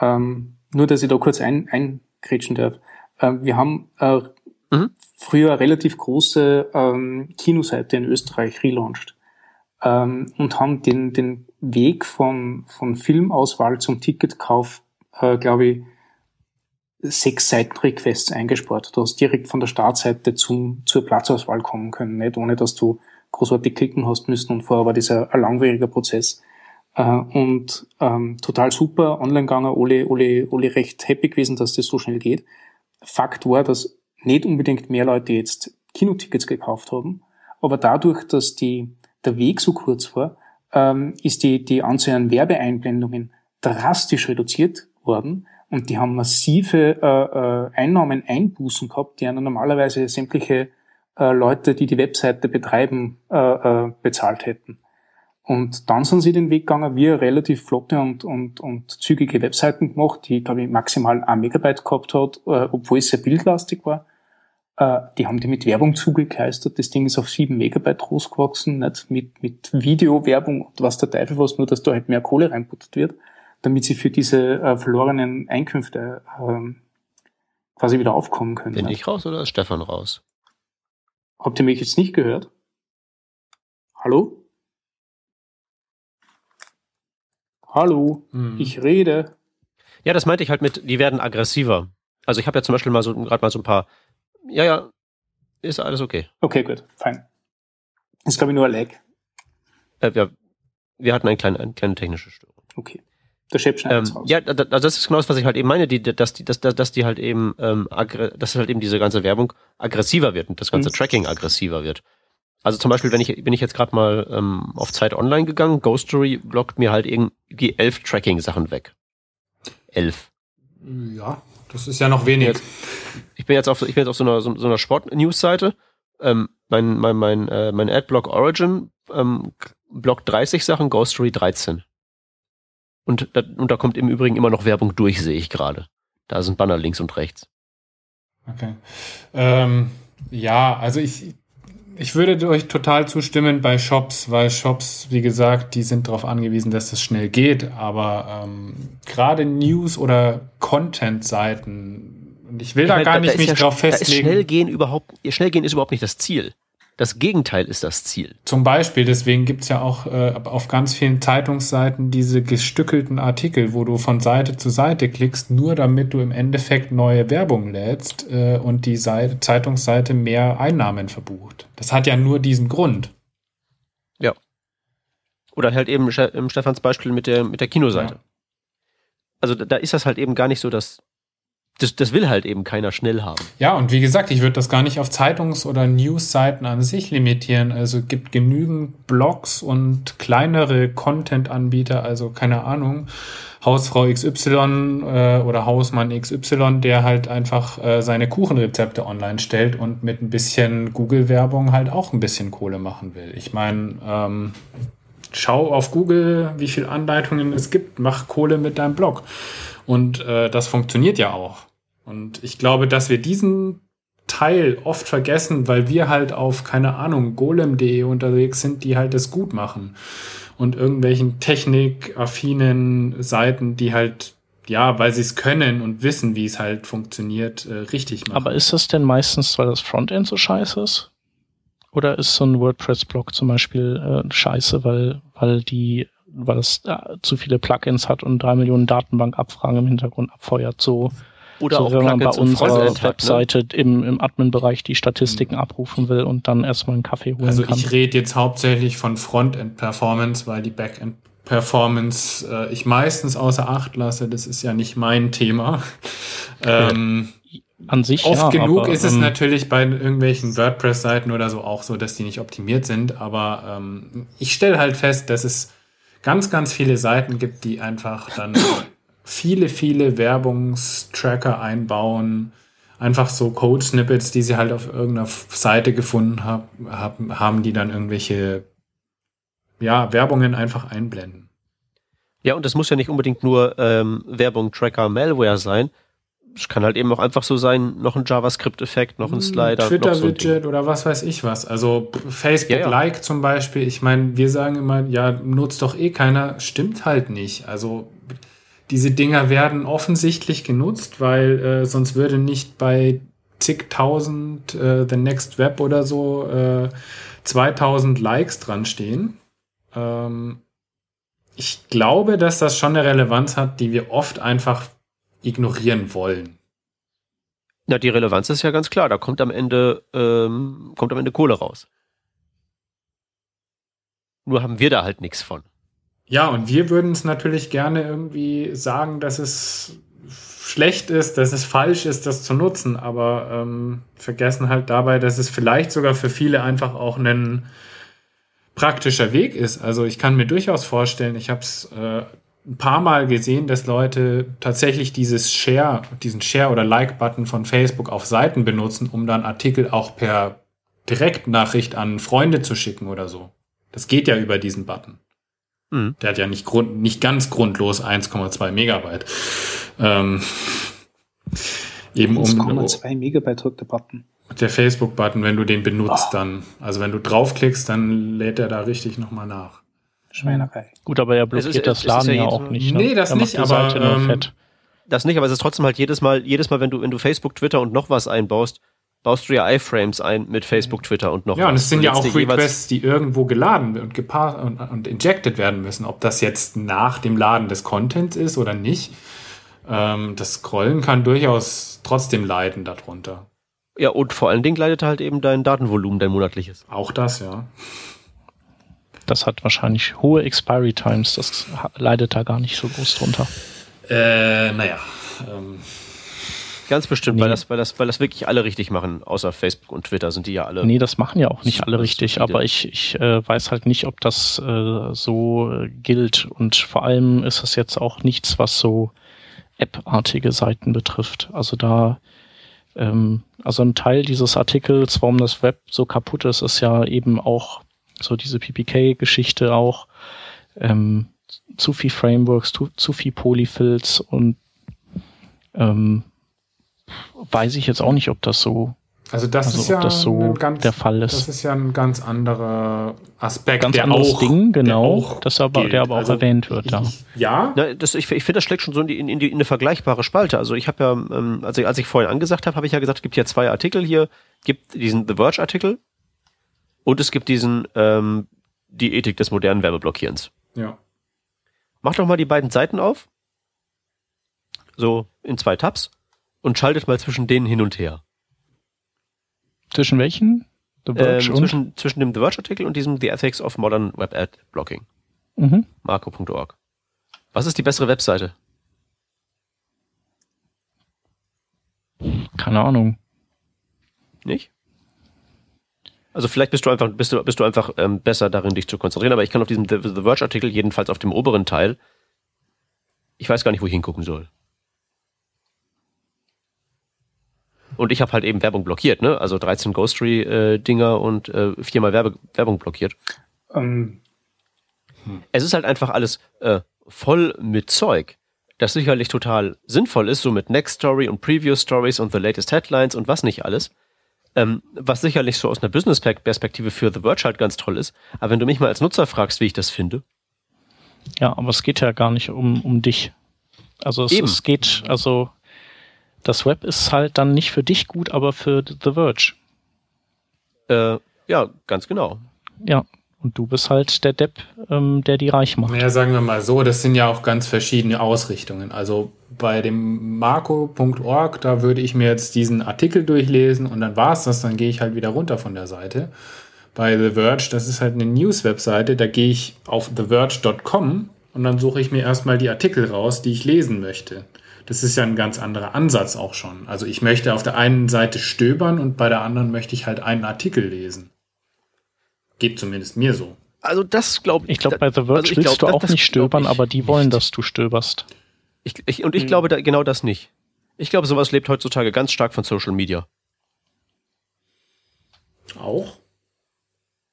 Ähm, nur, dass ich da kurz ein, eingrätschen darf. Ähm, wir haben äh, mhm. früher eine relativ große ähm, Kinoseite in Österreich relaunched ähm, und haben den, den Weg von, von Filmauswahl zum Ticketkauf, äh, glaube ich, sechs Seitenrequests eingespart. Du hast direkt von der Startseite zum, zur Platzauswahl kommen können, nicht ohne dass du großartig klicken hast müssen und vorher war dieser ein langwieriger Prozess. Äh, und ähm, total super, online gegangen, alle, alle, alle recht happy gewesen, dass das so schnell geht. Fakt war, dass nicht unbedingt mehr Leute jetzt Kinotickets gekauft haben, aber dadurch, dass die, der Weg so kurz war, ähm, ist die, die Anzahl an Werbeeinblendungen drastisch reduziert worden und die haben massive äh, äh, Einnahmen Einbußen gehabt, die normalerweise sämtliche äh, Leute, die die Webseite betreiben, äh, äh, bezahlt hätten. Und dann sind sie den Weg gegangen, wir relativ flotte und, und, und zügige Webseiten gemacht, die, glaube ich, maximal ein Megabyte gehabt hat, äh, obwohl es sehr bildlastig war. Äh, die haben die mit Werbung zugekleistert. Das Ding ist auf sieben Megabyte großgewachsen, nicht mit, mit Videowerbung und was der Teufel was, nur dass da halt mehr Kohle reinputtet wird, damit sie für diese äh, verlorenen Einkünfte äh, quasi wieder aufkommen können.
Bin ich raus oder ist Stefan raus?
Habt ihr mich jetzt nicht gehört? Hallo? Hallo, hm. ich rede.
Ja, das meinte ich halt mit, die werden aggressiver. Also ich habe ja zum Beispiel mal so gerade mal so ein paar. Ja, ja, ist alles okay.
Okay, gut, fein. Ist glaube ich nur ein Lag.
Äh, wir, wir hatten ein kleine, eine kleine technische Störung.
Okay. Schneidet ähm,
raus. Ja, da, das ist genau das, was ich halt eben meine, die, dass, die, dass, dass die halt eben, ähm, dass halt eben diese ganze Werbung aggressiver wird und das ganze mhm. Tracking aggressiver wird. Also zum Beispiel, wenn ich bin ich jetzt gerade mal ähm, auf Zeit Online gegangen, Ghostory blockt mir halt irgendwie elf Tracking-Sachen weg. Elf.
Ja, das ist ja noch wenig.
Ich bin jetzt auf, ich bin jetzt auf so einer, so, so einer Sport-News-Seite. Ähm, mein mein, mein, äh, mein Adblock Origin ähm, blockt 30 Sachen, Ghostory 13. Und da, und da kommt im Übrigen immer noch Werbung durch, sehe ich gerade. Da sind Banner links und rechts.
Okay. Ähm, ja, also ich, ich würde euch total zustimmen bei Shops, weil Shops, wie gesagt, die sind darauf angewiesen, dass das schnell geht. Aber ähm, gerade News- oder Content-Seiten, ich will da, da gar nicht da mich ja, drauf festlegen.
schnell gehen überhaupt, schnell gehen ist überhaupt nicht das Ziel. Das Gegenteil ist das Ziel.
Zum Beispiel, deswegen gibt's ja auch äh, auf ganz vielen Zeitungsseiten diese gestückelten Artikel, wo du von Seite zu Seite klickst, nur damit du im Endeffekt neue Werbung lädst äh, und die Seite, Zeitungsseite mehr Einnahmen verbucht. Das hat ja nur diesen Grund.
Ja. Oder halt eben im Stefans Beispiel mit der, mit der Kinoseite. Ja. Also da ist das halt eben gar nicht so das das, das will halt eben keiner schnell haben.
Ja, und wie gesagt, ich würde das gar nicht auf Zeitungs- oder News-Seiten an sich limitieren. Also gibt genügend Blogs und kleinere Content-Anbieter, also keine Ahnung, Hausfrau XY äh, oder Hausmann XY, der halt einfach äh, seine Kuchenrezepte online stellt und mit ein bisschen Google-Werbung halt auch ein bisschen Kohle machen will. Ich meine, ähm, schau auf Google, wie viele Anleitungen es gibt, mach Kohle mit deinem Blog. Und äh, das funktioniert ja auch. Und ich glaube, dass wir diesen Teil oft vergessen, weil wir halt auf, keine Ahnung, golem.de unterwegs sind, die halt das gut machen. Und irgendwelchen technikaffinen Seiten, die halt, ja, weil sie es können und wissen, wie es halt funktioniert, äh, richtig machen.
Aber ist das denn meistens, weil das Frontend so scheiße ist? Oder ist so ein WordPress-Blog zum Beispiel äh, scheiße, weil, weil die weil es äh, zu viele Plugins hat und drei Millionen Datenbankabfragen im Hintergrund abfeuert. So,
Oder
so
auch
wenn man bei unserer Webseite hat, ne? im, im Admin-Bereich die Statistiken mhm. abrufen will und dann erstmal einen Kaffee holen
also
kann.
Also ich rede jetzt hauptsächlich von Frontend-Performance, weil die Backend Performance äh, ich meistens außer Acht lasse. Das ist ja nicht mein Thema. ähm,
an sich
oft
ja,
genug aber, ist es ähm, natürlich bei irgendwelchen WordPress-Seiten oder so auch so, dass die nicht optimiert sind. Aber ähm, ich stelle halt fest, dass es ganz, ganz viele Seiten gibt, die einfach dann viele, viele Werbungstracker einbauen. Einfach so Code-Snippets, die sie halt auf irgendeiner Seite gefunden hab, haben, haben die dann irgendwelche ja, Werbungen einfach einblenden.
Ja, und das muss ja nicht unbedingt nur ähm, Werbung, Tracker, Malware sein. Es kann halt eben auch einfach so sein, noch ein JavaScript-Effekt, noch ein hm, Slider.
Twitter-Widget so oder was weiß ich was. Also Facebook-Like ja, ja. zum Beispiel. Ich meine, wir sagen immer, ja, nutzt doch eh keiner. Stimmt halt nicht. Also diese Dinger werden offensichtlich genutzt, weil äh, sonst würde nicht bei zigtausend äh, The Next Web oder so äh, 2000 Likes dran stehen. Ähm, ich glaube, dass das schon eine Relevanz hat, die wir oft einfach ignorieren wollen.
Na, die Relevanz ist ja ganz klar. Da kommt am Ende, ähm, kommt am Ende Kohle raus. Nur haben wir da halt nichts von.
Ja, und wir würden es natürlich gerne irgendwie sagen, dass es schlecht ist, dass es falsch ist, das zu nutzen, aber ähm, vergessen halt dabei, dass es vielleicht sogar für viele einfach auch ein praktischer Weg ist. Also ich kann mir durchaus vorstellen, ich habe es äh, ein paar Mal gesehen, dass Leute tatsächlich dieses Share, diesen Share- oder Like-Button von Facebook auf Seiten benutzen, um dann Artikel auch per Direktnachricht an Freunde zu schicken oder so. Das geht ja über diesen Button. Mhm. Der hat ja nicht, grund, nicht ganz grundlos 1,2 Megabyte. Ähm,
eben um 1,2 Megabyte der Button.
Der Facebook-Button, wenn du den benutzt, oh. dann, also wenn du draufklickst, dann lädt er da richtig nochmal nach.
Schweinerei.
Gut, aber er blockiert ist, das Laden ja, ja auch nicht.
Ne? Nee, das nicht, aber ähm,
das nicht, aber es ist trotzdem halt jedes Mal, jedes Mal, wenn du, wenn du Facebook, Twitter und noch was einbaust, baust du ja iFrames ein mit Facebook, Twitter und noch
ja, was. Ja, und es sind ja auch Requests, die irgendwo geladen und, und, und injected werden müssen. Ob das jetzt nach dem Laden des Contents ist oder nicht, ähm, das Scrollen kann durchaus trotzdem leiden darunter.
Ja, und vor allen Dingen leidet halt eben dein Datenvolumen, dein monatliches.
Auch das, ja.
Das hat wahrscheinlich hohe Expiry Times, das leidet da gar nicht so groß drunter.
Äh, naja. Ähm.
Ganz bestimmt, nee. weil, das, weil, das, weil das wirklich alle richtig machen, außer Facebook und Twitter sind die ja alle.
Nee, das machen ja auch nicht alle richtig, aber ich, ich äh, weiß halt nicht, ob das äh, so äh, gilt. Und vor allem ist das jetzt auch nichts, was so App-artige Seiten betrifft. Also da ähm, also ein Teil dieses Artikels, warum das Web so kaputt ist, ist ja eben auch so diese PPK-Geschichte auch, ähm, zu viel Frameworks, zu, zu viel Polyfills und ähm, weiß ich jetzt auch nicht, ob das so
also das also ist ja
das so ganz, der Fall ist.
Das ist ja ein ganz anderer Aspekt,
ganz der anderes auch, Ding, genau, der das aber, gilt. der aber auch also erwähnt wird. Ja,
ja. Na, das, ich, ich finde, das schlägt schon so in, die, in, die, in eine vergleichbare Spalte. Also ich habe ja, ähm, also als ich vorhin angesagt habe, habe ich ja gesagt, es gibt ja zwei Artikel hier, gibt diesen The Verge Artikel und es gibt diesen ähm, die Ethik des modernen Werbeblockierens.
Ja.
Macht doch mal die beiden Seiten auf, so in zwei Tabs und schaltet mal zwischen denen hin und her.
Zwischen welchen?
The Verge ähm, zwischen, zwischen dem The Verge-Artikel und diesem The Ethics of Modern Web Ad Blocking. Mhm. Marco.org. Was ist die bessere Webseite?
Keine Ahnung.
Nicht? Also vielleicht bist du einfach, bist du, bist du einfach ähm, besser darin, dich zu konzentrieren, aber ich kann auf diesem The, The Verge-Artikel, jedenfalls auf dem oberen Teil, ich weiß gar nicht, wo ich hingucken soll. Und ich habe halt eben Werbung blockiert, ne? Also 13 Ghostery-Dinger äh, und äh, viermal Werbe Werbung blockiert. Um. Hm. Es ist halt einfach alles äh, voll mit Zeug, das sicherlich total sinnvoll ist, so mit Next Story und Preview Stories und The Latest Headlines und was nicht alles. Ähm, was sicherlich so aus einer Business-Perspektive für The Verge halt ganz toll ist. Aber wenn du mich mal als Nutzer fragst, wie ich das finde.
Ja, aber es geht ja gar nicht um, um dich. Also es, es geht, also das Web ist halt dann nicht für dich gut, aber für The Verge.
Äh, ja, ganz genau.
Ja, und du bist halt der Depp, ähm, der die reich macht.
Naja, sagen wir mal so, das sind ja auch ganz verschiedene Ausrichtungen. Also bei dem Marco.org, da würde ich mir jetzt diesen Artikel durchlesen und dann war's das, dann gehe ich halt wieder runter von der Seite. Bei The Verge, das ist halt eine News-Webseite, da gehe ich auf theverge.com und dann suche ich mir erstmal die Artikel raus, die ich lesen möchte das ist ja ein ganz anderer Ansatz auch schon. Also ich möchte auf der einen Seite stöbern und bei der anderen möchte ich halt einen Artikel lesen. Geht zumindest mir so.
Also das glaube
ich. Ich glaube, bei The Verge also willst glaub, du auch nicht stöbern, aber die wollen, nicht. dass du stöberst.
Ich, ich, und ich hm. glaube da, genau das nicht. Ich glaube, sowas lebt heutzutage ganz stark von Social Media.
Auch?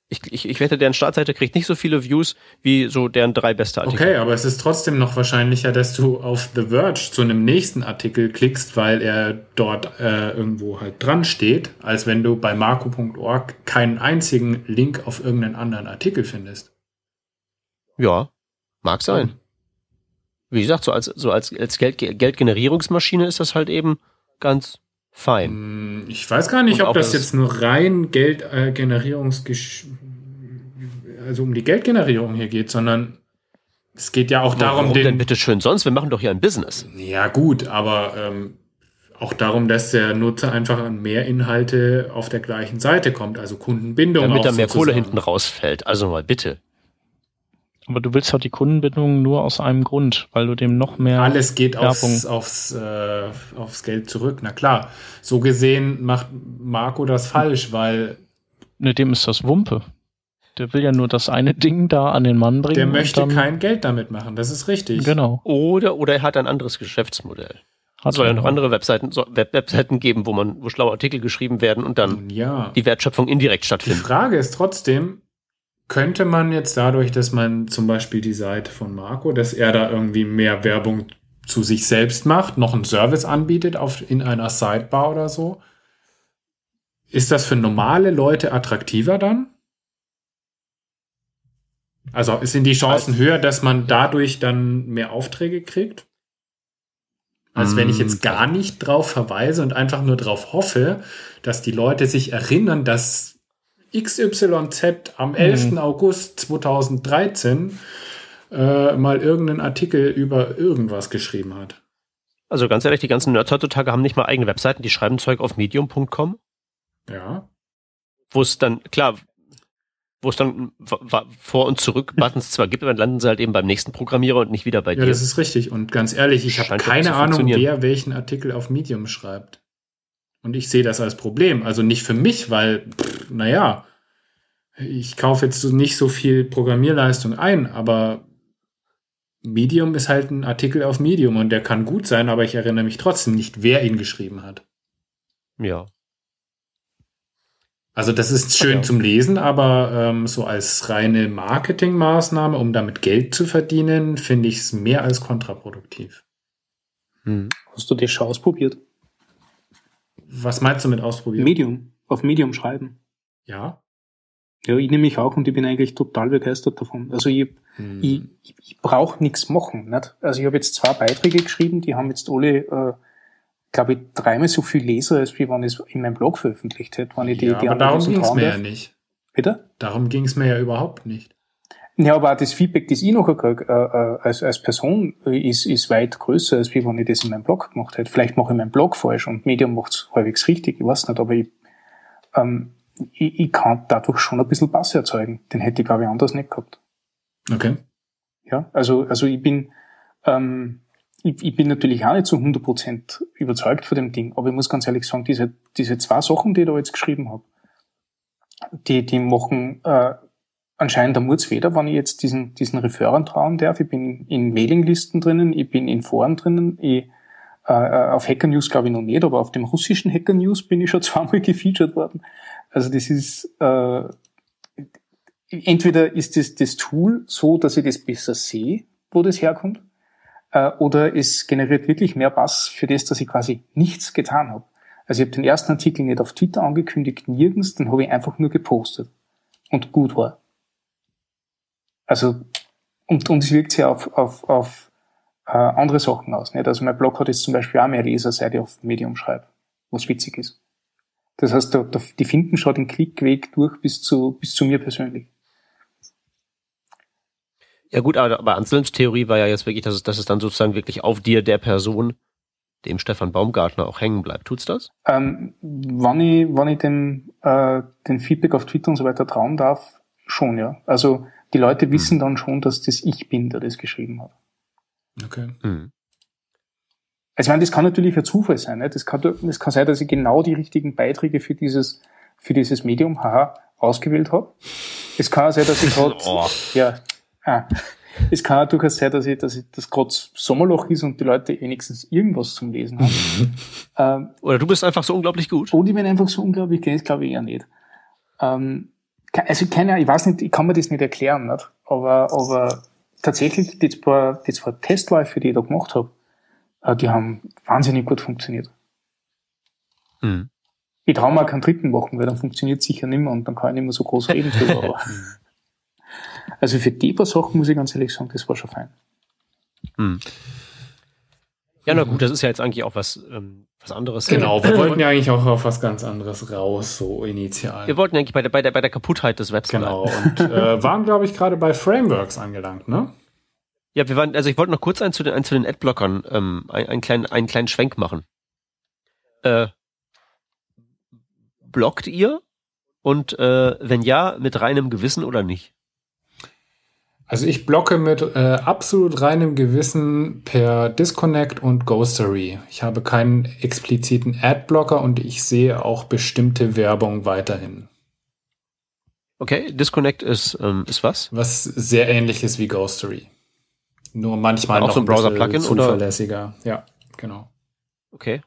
Ich, ich, ich wette, deren Startseite kriegt nicht so viele Views wie so deren drei beste
Artikel. Okay, aber es ist trotzdem noch wahrscheinlicher, dass du auf The Verge zu einem nächsten Artikel klickst, weil er dort äh, irgendwo halt dran steht, als wenn du bei marco.org keinen einzigen Link auf irgendeinen anderen Artikel findest.
Ja, mag sein. Wie gesagt, so als, so als, als Geld, Geldgenerierungsmaschine ist das halt eben ganz fein.
Hm, ich weiß gar nicht, Und ob das jetzt nur rein Geldgenerierungs, äh, also um die Geldgenerierung hier geht, sondern es geht ja auch darum,
Warum den. denn bitte schön sonst? Wir machen doch hier ein Business.
Ja, gut, aber ähm, auch darum, dass der Nutzer einfach an mehr Inhalte auf der gleichen Seite kommt, also Kundenbindung.
Damit da mehr Kohle hinten rausfällt. Also mal bitte.
Aber du willst halt die Kundenbindung nur aus einem Grund, weil du dem noch mehr.
Alles geht aufs, aufs, äh, aufs Geld zurück. Na klar. So gesehen macht Marco das falsch, weil.
Ne, dem ist das Wumpe. Der will ja nur das eine Ding da an den Mann bringen.
Der möchte kein Geld damit machen, das ist richtig.
Genau.
Oder, oder er hat ein anderes Geschäftsmodell. Hat soll ja noch andere Webseiten, so Web Webseiten geben, wo man, wo schlaue Artikel geschrieben werden und dann
ja.
die Wertschöpfung indirekt stattfindet.
Die Frage ist trotzdem, könnte man jetzt dadurch, dass man zum Beispiel die Seite von Marco, dass er da irgendwie mehr Werbung zu sich selbst macht, noch einen Service anbietet auf, in einer Sidebar oder so, ist das für normale Leute attraktiver dann? Also sind die Chancen höher, dass man dadurch dann mehr Aufträge kriegt? Als wenn ich jetzt mm. gar nicht drauf verweise und einfach nur darauf hoffe, dass die Leute sich erinnern, dass XYZ am 11. Mhm. August 2013 äh, mal irgendeinen Artikel über irgendwas geschrieben hat.
Also ganz ehrlich, die ganzen Nerds heutzutage haben nicht mal eigene Webseiten, die schreiben Zeug auf medium.com.
Ja.
Wo es dann, klar, wo es dann vor und zurück Buttons zwar gibt, aber dann landen sie halt eben beim nächsten Programmierer und nicht wieder bei dir.
Ja, das ist richtig. Und ganz ehrlich, ich habe keine Ahnung, wer welchen Artikel auf Medium schreibt. Und ich sehe das als Problem. Also nicht für mich, weil, pff, naja, ich kaufe jetzt nicht so viel Programmierleistung ein, aber Medium ist halt ein Artikel auf Medium und der kann gut sein, aber ich erinnere mich trotzdem nicht, wer ihn geschrieben hat.
Ja.
Also das ist schön okay. zum Lesen, aber ähm, so als reine Marketingmaßnahme, um damit Geld zu verdienen, finde ich es mehr als kontraproduktiv.
Hm. Hast du das schon ausprobiert?
Was meinst du mit ausprobieren?
Medium. Auf Medium schreiben.
Ja.
Ja, ich nehme mich auch und ich bin eigentlich total begeistert davon. Also ich, hm. ich, ich, ich brauche nichts machen. Nicht? Also ich habe jetzt zwei Beiträge geschrieben, die haben jetzt alle, äh, glaube ich, dreimal so viel Leser, als wie wenn ich es in meinem Blog veröffentlicht hätte. Wenn ich die,
ja, die aber darum ging es mir ja nicht.
Bitte?
Darum ging es mir ja überhaupt nicht.
Ja, aber auch das Feedback, das ich noch kriege, äh, äh, als, als Person, äh, ist, ist weit größer, als wie wenn ich das in meinem Blog gemacht hätte. Vielleicht mache ich meinen Blog falsch und Medium macht es halbwegs richtig, ich weiß nicht, aber ich, ähm, ich, ich kann dadurch schon ein bisschen Bass erzeugen. Den hätte ich, glaube ich, anders nicht gehabt.
Okay.
Ja, also, also ich bin, ähm, ich, ich bin natürlich auch nicht zu 100% überzeugt von dem Ding, aber ich muss ganz ehrlich sagen, diese, diese zwei Sachen, die ich da jetzt geschrieben habe, die, die machen äh, anscheinend der Murz weder, wenn ich jetzt diesen, diesen Referern trauen darf. Ich bin in Mailinglisten drinnen, ich bin in Foren drinnen, ich, äh, auf Hacker News glaube ich noch nicht, aber auf dem russischen Hacker News bin ich schon zweimal gefeatured worden. Also das ist, äh, entweder ist das, das Tool so, dass ich das besser sehe, wo das herkommt, äh, oder es generiert wirklich mehr Bass für das, dass ich quasi nichts getan habe. Also ich habe den ersten Artikel nicht auf Twitter angekündigt, nirgends, den habe ich einfach nur gepostet und gut war. Also und, und es wirkt sich auf, auf, auf äh, andere Sachen aus. Nicht? Also mein Blog hat jetzt zum Beispiel auch mehr Leser, seit ich auf Medium schreibe, was witzig ist. Das heißt, da, da, die finden schon den Klickweg durch bis zu, bis zu mir persönlich.
Ja gut, aber, aber Anselms Theorie war ja jetzt wirklich, dass es, dass es dann sozusagen wirklich auf dir, der Person, dem Stefan Baumgartner auch hängen bleibt. Tut's das?
Ähm, wann ich, wann ich dem, äh, den Feedback auf Twitter und so weiter trauen darf, schon, ja. Also die Leute wissen hm. dann schon, dass das ich bin, der das geschrieben hat.
Okay. Hm.
Also ich meine, das kann natürlich ein Zufall sein. Ne? Das, kann, das kann sein, dass ich genau die richtigen Beiträge für dieses, für dieses Medium haha, ausgewählt habe. Es kann auch sein, dass ich gerade, oh. ja, ah, es kann auch durchaus sein, dass ich, dass ich das gerade Sommerloch ist und die Leute wenigstens irgendwas zum Lesen haben.
ähm, Oder du bist einfach so unglaublich gut.
Und ich bin einfach so unglaublich das glaube ich eher nicht. Ähm, also keine, ich weiß nicht, ich kann mir das nicht erklären, nicht? aber, aber tatsächlich die zwei, die zwei Testläufe, die ich da gemacht habe, äh, die haben wahnsinnig gut funktioniert. Mhm. Ich traue mir keinen dritten machen, weil dann funktioniert sicher nicht mehr und dann kann ich nicht mehr so groß reden drüber. also für die paar Sachen muss ich ganz ehrlich sagen, das war schon fein.
Mhm. Ja, na gut, das ist ja jetzt eigentlich auch was, ähm, was anderes.
Genau, wir wollten ja eigentlich auch auf was ganz anderes raus, so initial.
Wir wollten eigentlich bei der, bei der, bei der Kaputtheit des Webs
Genau, und äh, waren, glaube ich, gerade bei Frameworks angelangt, ne?
Ja, wir waren, also ich wollte noch kurz einen zu den, einen zu den Adblockern, ähm, einen, einen, kleinen, einen kleinen Schwenk machen. Äh, blockt ihr? Und äh, wenn ja, mit reinem Gewissen oder nicht?
Also ich blocke mit äh, absolut reinem Gewissen per Disconnect und Ghostery. Ich habe keinen expliziten Adblocker und ich sehe auch bestimmte Werbung weiterhin.
Okay, Disconnect ist, ähm, ist was?
Was sehr ähnlich ist wie Ghostery. Nur manchmal
auch noch so ein Browser-Plugin
zuverlässiger. Oder? Ja, genau.
Okay.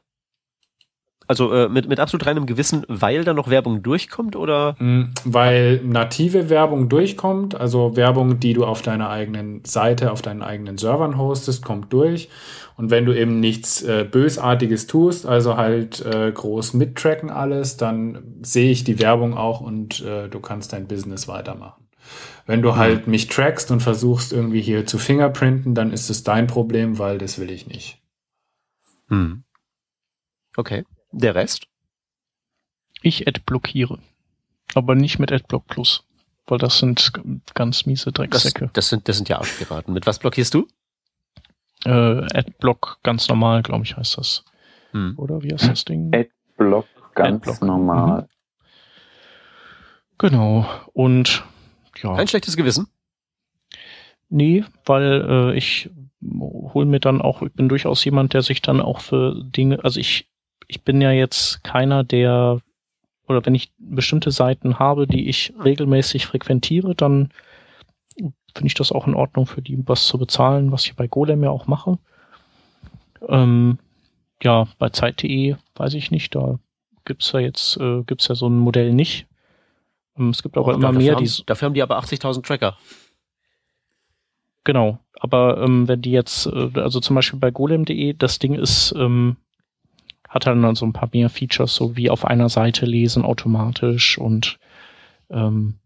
Also äh, mit, mit absolut reinem Gewissen, weil da noch Werbung durchkommt oder?
Mm, weil native Werbung durchkommt, also Werbung, die du auf deiner eigenen Seite, auf deinen eigenen Servern hostest, kommt durch. Und wenn du eben nichts äh, Bösartiges tust, also halt äh, groß mittracken alles, dann sehe ich die Werbung auch und äh, du kannst dein Business weitermachen. Wenn du mhm. halt mich trackst und versuchst irgendwie hier zu fingerprinten, dann ist es dein Problem, weil das will ich nicht.
Hm. Okay. Der Rest?
Ich adblockiere. Aber nicht mit Adblock Plus. Weil das sind ganz miese Drecksäcke.
Das, das sind, das sind ja Arschpiraten. Mit was blockierst du?
Äh, Adblock ganz normal, glaube ich, heißt das. Hm. Oder wie heißt das Ding?
Adblock ganz Adblock. normal. Mhm.
Genau. Und ja.
Kein schlechtes Gewissen?
Nee, weil äh, ich hol mir dann auch, ich bin durchaus jemand, der sich dann auch für Dinge, also ich ich bin ja jetzt keiner, der, oder wenn ich bestimmte Seiten habe, die ich regelmäßig frequentiere, dann finde ich das auch in Ordnung für die was zu bezahlen, was ich bei Golem ja auch mache. Ähm, ja, bei Zeit.de weiß ich nicht, da gibt's ja jetzt, äh, gibt's ja so ein Modell nicht. Ähm, es gibt aber oh, immer mehr.
Haben, die, dafür haben die aber 80.000 Tracker.
Genau, aber ähm, wenn die jetzt, äh, also zum Beispiel bei golem.de, das Ding ist, ähm, hat dann so ein paar mehr Features, so wie auf einer Seite lesen automatisch und ähm,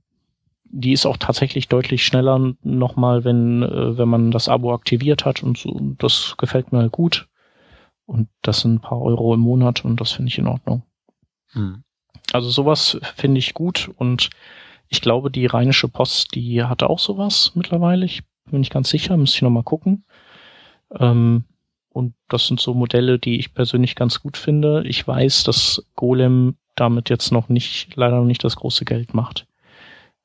die ist auch tatsächlich deutlich schneller nochmal, wenn, äh, wenn man das Abo aktiviert hat und so. Das gefällt mir gut. Und das sind ein paar Euro im Monat und das finde ich in Ordnung. Hm. Also sowas finde ich gut und ich glaube, die Rheinische Post, die hatte auch sowas mittlerweile. Ich bin nicht ganz sicher, müsste ich nochmal gucken. Ähm, und das sind so Modelle, die ich persönlich ganz gut finde. Ich weiß, dass Golem damit jetzt noch nicht, leider noch nicht das große Geld macht.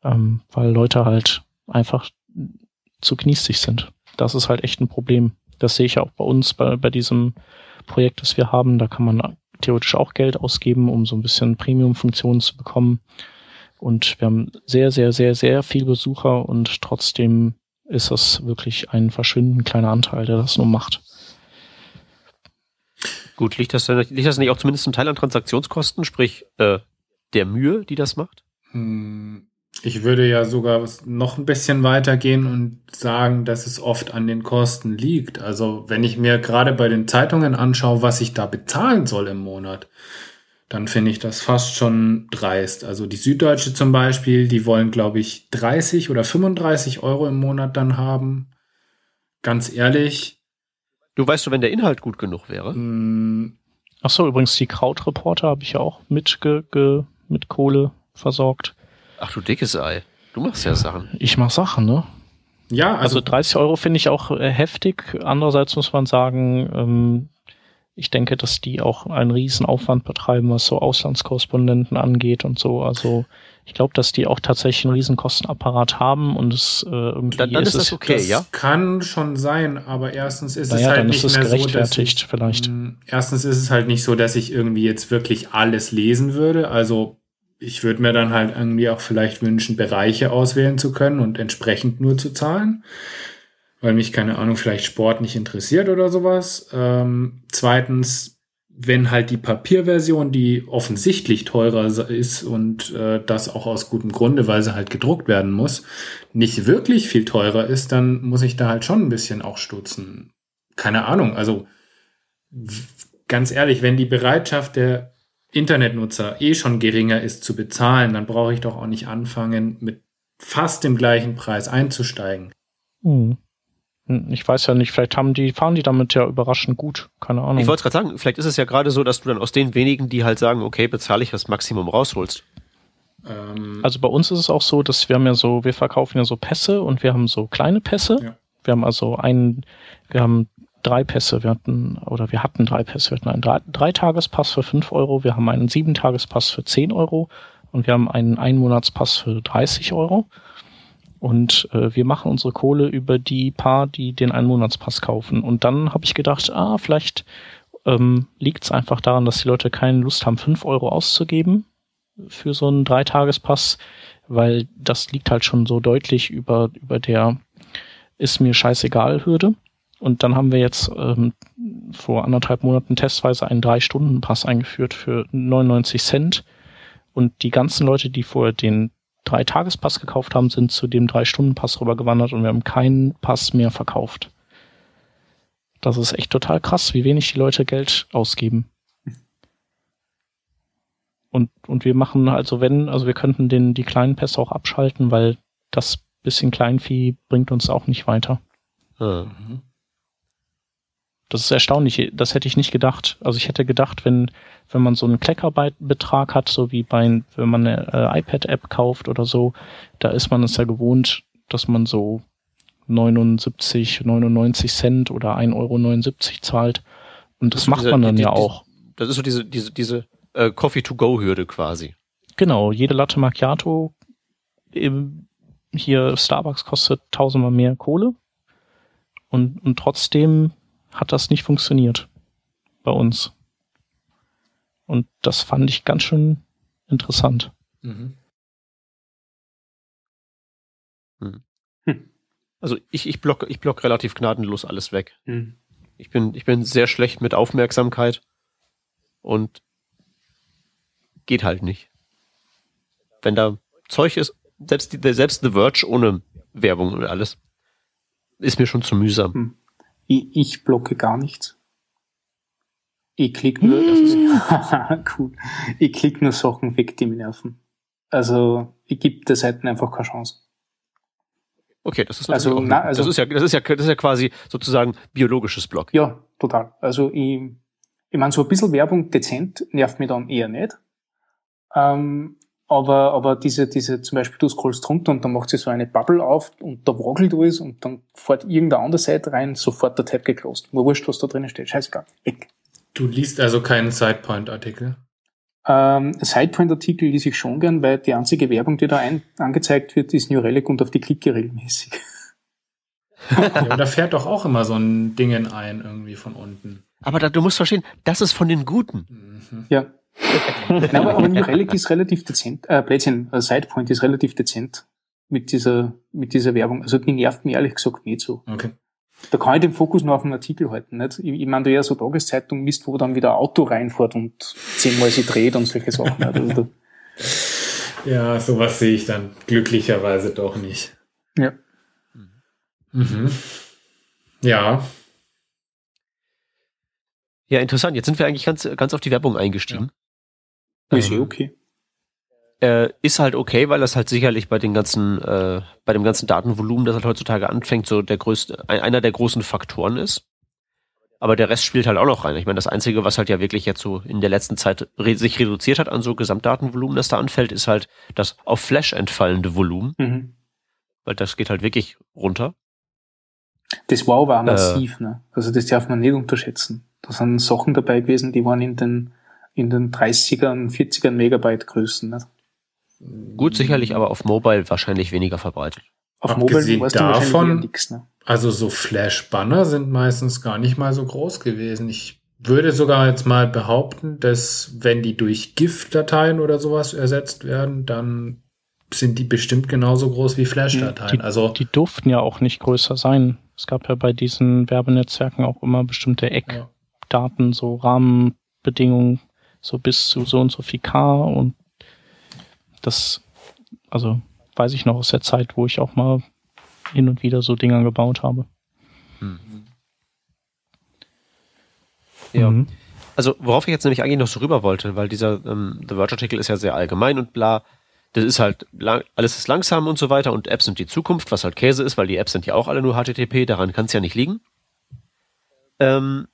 Ähm, weil Leute halt einfach zu kniesig sind. Das ist halt echt ein Problem. Das sehe ich auch bei uns, bei, bei diesem Projekt, das wir haben. Da kann man theoretisch auch Geld ausgeben, um so ein bisschen Premium-Funktionen zu bekommen. Und wir haben sehr, sehr, sehr, sehr viel Besucher und trotzdem ist das wirklich ein verschwindend kleiner Anteil, der das nur macht.
Gut, liegt das, liegt das nicht auch zumindest ein Teil an Transaktionskosten, sprich äh, der Mühe, die das macht?
Hm, ich würde ja sogar noch ein bisschen weitergehen und sagen, dass es oft an den Kosten liegt. Also wenn ich mir gerade bei den Zeitungen anschaue, was ich da bezahlen soll im Monat, dann finde ich das fast schon dreist. Also die Süddeutsche zum Beispiel, die wollen, glaube ich, 30 oder 35 Euro im Monat dann haben. Ganz ehrlich,
Du weißt du, wenn der Inhalt gut genug wäre?
Mm. Ach so, übrigens die Krautreporter habe ich ja auch mit, ge, ge, mit Kohle versorgt.
Ach du dickes Ei. Du machst ja Sachen.
Ich mach Sachen, ne?
Ja,
also, also 30 Euro finde ich auch äh, heftig. Andererseits muss man sagen, ähm, ich denke, dass die auch einen riesen Aufwand betreiben, was so Auslandskorrespondenten angeht und so. Also ich glaube, dass die auch tatsächlich einen riesen Kostenapparat haben und es äh, irgendwie
dann, dann ist, ist das okay, das ja?
Kann schon sein, aber erstens ist
naja,
es halt nicht
es
mehr
gerechtfertigt
so,
dass ich, vielleicht.
Mh, erstens ist es halt nicht so, dass ich irgendwie jetzt wirklich alles lesen würde. Also ich würde mir dann halt irgendwie auch vielleicht wünschen, Bereiche auswählen zu können und entsprechend nur zu zahlen. weil mich, keine Ahnung, vielleicht Sport nicht interessiert oder sowas. Ähm, zweitens, wenn halt die Papierversion, die offensichtlich teurer ist und äh, das auch aus gutem Grunde, weil sie halt gedruckt werden muss, nicht wirklich viel teurer ist, dann muss ich da halt schon ein bisschen auch stutzen. Keine Ahnung, also ganz ehrlich, wenn die Bereitschaft der Internetnutzer eh schon geringer ist zu bezahlen, dann brauche ich doch auch nicht anfangen, mit fast dem gleichen Preis einzusteigen.
Hm. Hm. Ich weiß ja nicht, vielleicht haben die, fahren die damit ja überraschend gut. Keine Ahnung.
Ich wollte gerade sagen, vielleicht ist es ja gerade so, dass du dann aus den wenigen, die halt sagen, okay, bezahle ich das Maximum rausholst.
Ähm, also bei uns ist es auch so, dass wir haben ja so, wir verkaufen ja so Pässe und wir haben so kleine Pässe. Ja. Wir haben also einen, wir haben drei Pässe. Wir hatten, oder wir hatten drei Pässe. Wir hatten einen drei, Dreitagespass für fünf Euro, wir haben einen Sieben-Tagespass für zehn Euro und wir haben einen Einmonatspass für 30 Euro. Und äh, wir machen unsere Kohle über die paar, die den Einmonatspass kaufen. Und dann habe ich gedacht, ah, vielleicht ähm, liegt es einfach daran, dass die Leute keine Lust haben, fünf Euro auszugeben für so einen Dreitagespass, weil das liegt halt schon so deutlich über, über der ist mir scheißegal Hürde. Und dann haben wir jetzt ähm, vor anderthalb Monaten testweise einen Drei-Stunden-Pass eingeführt für 99 Cent. Und die ganzen Leute, die vorher den Drei-Tages-Pass gekauft haben, sind zu dem Drei-Stunden-Pass rübergewandert und wir haben keinen Pass mehr verkauft. Das ist echt total krass, wie wenig die Leute Geld ausgeben. Und, und wir machen also wenn, also wir könnten den, die kleinen Pässe auch abschalten, weil das bisschen Kleinvieh bringt uns auch nicht weiter. Mhm. Das ist erstaunlich. Das hätte ich nicht gedacht. Also ich hätte gedacht, wenn, wenn man so einen Kleckerbetrag hat, so wie bei, wenn man eine äh, iPad-App kauft oder so, da ist man es ja gewohnt, dass man so 79, 99 Cent oder 1,79 Euro zahlt. Und das, das macht diese, man dann die, ja die, auch.
Das ist so diese, diese, diese äh, Coffee-to-go-Hürde quasi.
Genau, jede Latte Macchiato im, hier Starbucks kostet tausendmal mehr Kohle. Und, und trotzdem hat das nicht funktioniert bei uns. Und das fand ich ganz schön interessant. Mhm.
Hm. Hm. Also ich, ich block, ich block relativ gnadenlos alles weg. Hm. Ich bin, ich bin sehr schlecht mit Aufmerksamkeit und geht halt nicht. Wenn da Zeug ist, selbst, die, selbst The Verge ohne Werbung und alles, ist mir schon zu mühsam.
Ich, ich blocke gar nichts. Ich klick nur, mm. cool. Ich klick nur Sachen weg, die mich nerven. Also, ich gebe der Seiten einfach keine Chance.
Okay, das ist also, na, also das ist ja das ist ja das ist ja quasi sozusagen biologisches Block.
Ja, total. Also ich, ich meine so ein bisschen Werbung dezent nervt mich dann eher nicht. Ähm, aber, aber diese, diese, zum Beispiel, du scrollst runter und dann macht sie so eine Bubble auf und da wackelt alles und dann fährt irgendeine andere Seite rein, sofort der Tab geclosed. Mir wurscht, was da drinnen steht. Scheißegal. Weg.
Du liest also keinen Sidepoint-Artikel?
Ähm, Sidepoint-Artikel lese ich schon gern, weil die einzige Werbung, die da ein, angezeigt wird, ist New Relic und auf die klicke regelmäßig.
ja, aber da fährt doch auch immer so ein Ding ein, irgendwie von unten.
Aber da, du musst verstehen, das ist von den Guten.
Mhm. Ja. Nein, aber, aber New Relic ist relativ dezent, äh, Plätzchen, äh, Sidepoint ist relativ dezent mit dieser, mit dieser Werbung. Also die nervt mich ehrlich gesagt nicht so. Okay. Da kann ich den Fokus nur auf den Artikel halten. Nicht? Ich, ich meine, da ja so Tageszeitung misst, wo dann wieder ein Auto reinfährt und zehnmal sie dreht und solche Sachen. Also
ja, sowas sehe ich dann glücklicherweise doch nicht.
Ja.
Mhm. Ja.
Ja, interessant. Jetzt sind wir eigentlich ganz, ganz auf die Werbung eingestiegen.
Ja. Ist ja okay.
Äh, ist halt okay, weil das halt sicherlich bei den ganzen, äh, bei dem ganzen Datenvolumen, das halt heutzutage anfängt, so der größte, einer der großen Faktoren ist. Aber der Rest spielt halt auch noch rein. Ich meine, das Einzige, was halt ja wirklich jetzt so in der letzten Zeit re sich reduziert hat an so Gesamtdatenvolumen, das da anfällt, ist halt das auf Flash entfallende Volumen. Mhm. Weil das geht halt wirklich runter.
Das Wow war massiv, äh, ne? Also das darf man nicht unterschätzen. Da sind Sachen dabei gewesen, die waren in den, in den 30ern, 40ern Megabyte Größen. Nicht?
Gut, sicherlich, aber auf Mobile wahrscheinlich weniger verbreitet.
Auf Abgesehen Mobile davon, nix, ne? also so Flash-Banner sind meistens gar nicht mal so groß gewesen. Ich würde sogar jetzt mal behaupten, dass wenn die durch GIF-Dateien oder sowas ersetzt werden, dann sind die bestimmt genauso groß wie Flash-Dateien. Also
die durften ja auch nicht größer sein. Es gab ja bei diesen Werbenetzwerken auch immer bestimmte Eckdaten, so Rahmenbedingungen, so bis zu so und so viel K und das, also weiß ich noch aus der Zeit, wo ich auch mal hin und wieder so Dinger gebaut habe. Mhm.
Ja. Mhm. Also, worauf ich jetzt nämlich eigentlich noch so rüber wollte, weil dieser ähm, The Verge-Artikel ist ja sehr allgemein und bla. Das ist halt, lang, alles ist langsam und so weiter und Apps sind die Zukunft, was halt Käse ist, weil die Apps sind ja auch alle nur HTTP, daran kann es ja nicht liegen. Ähm,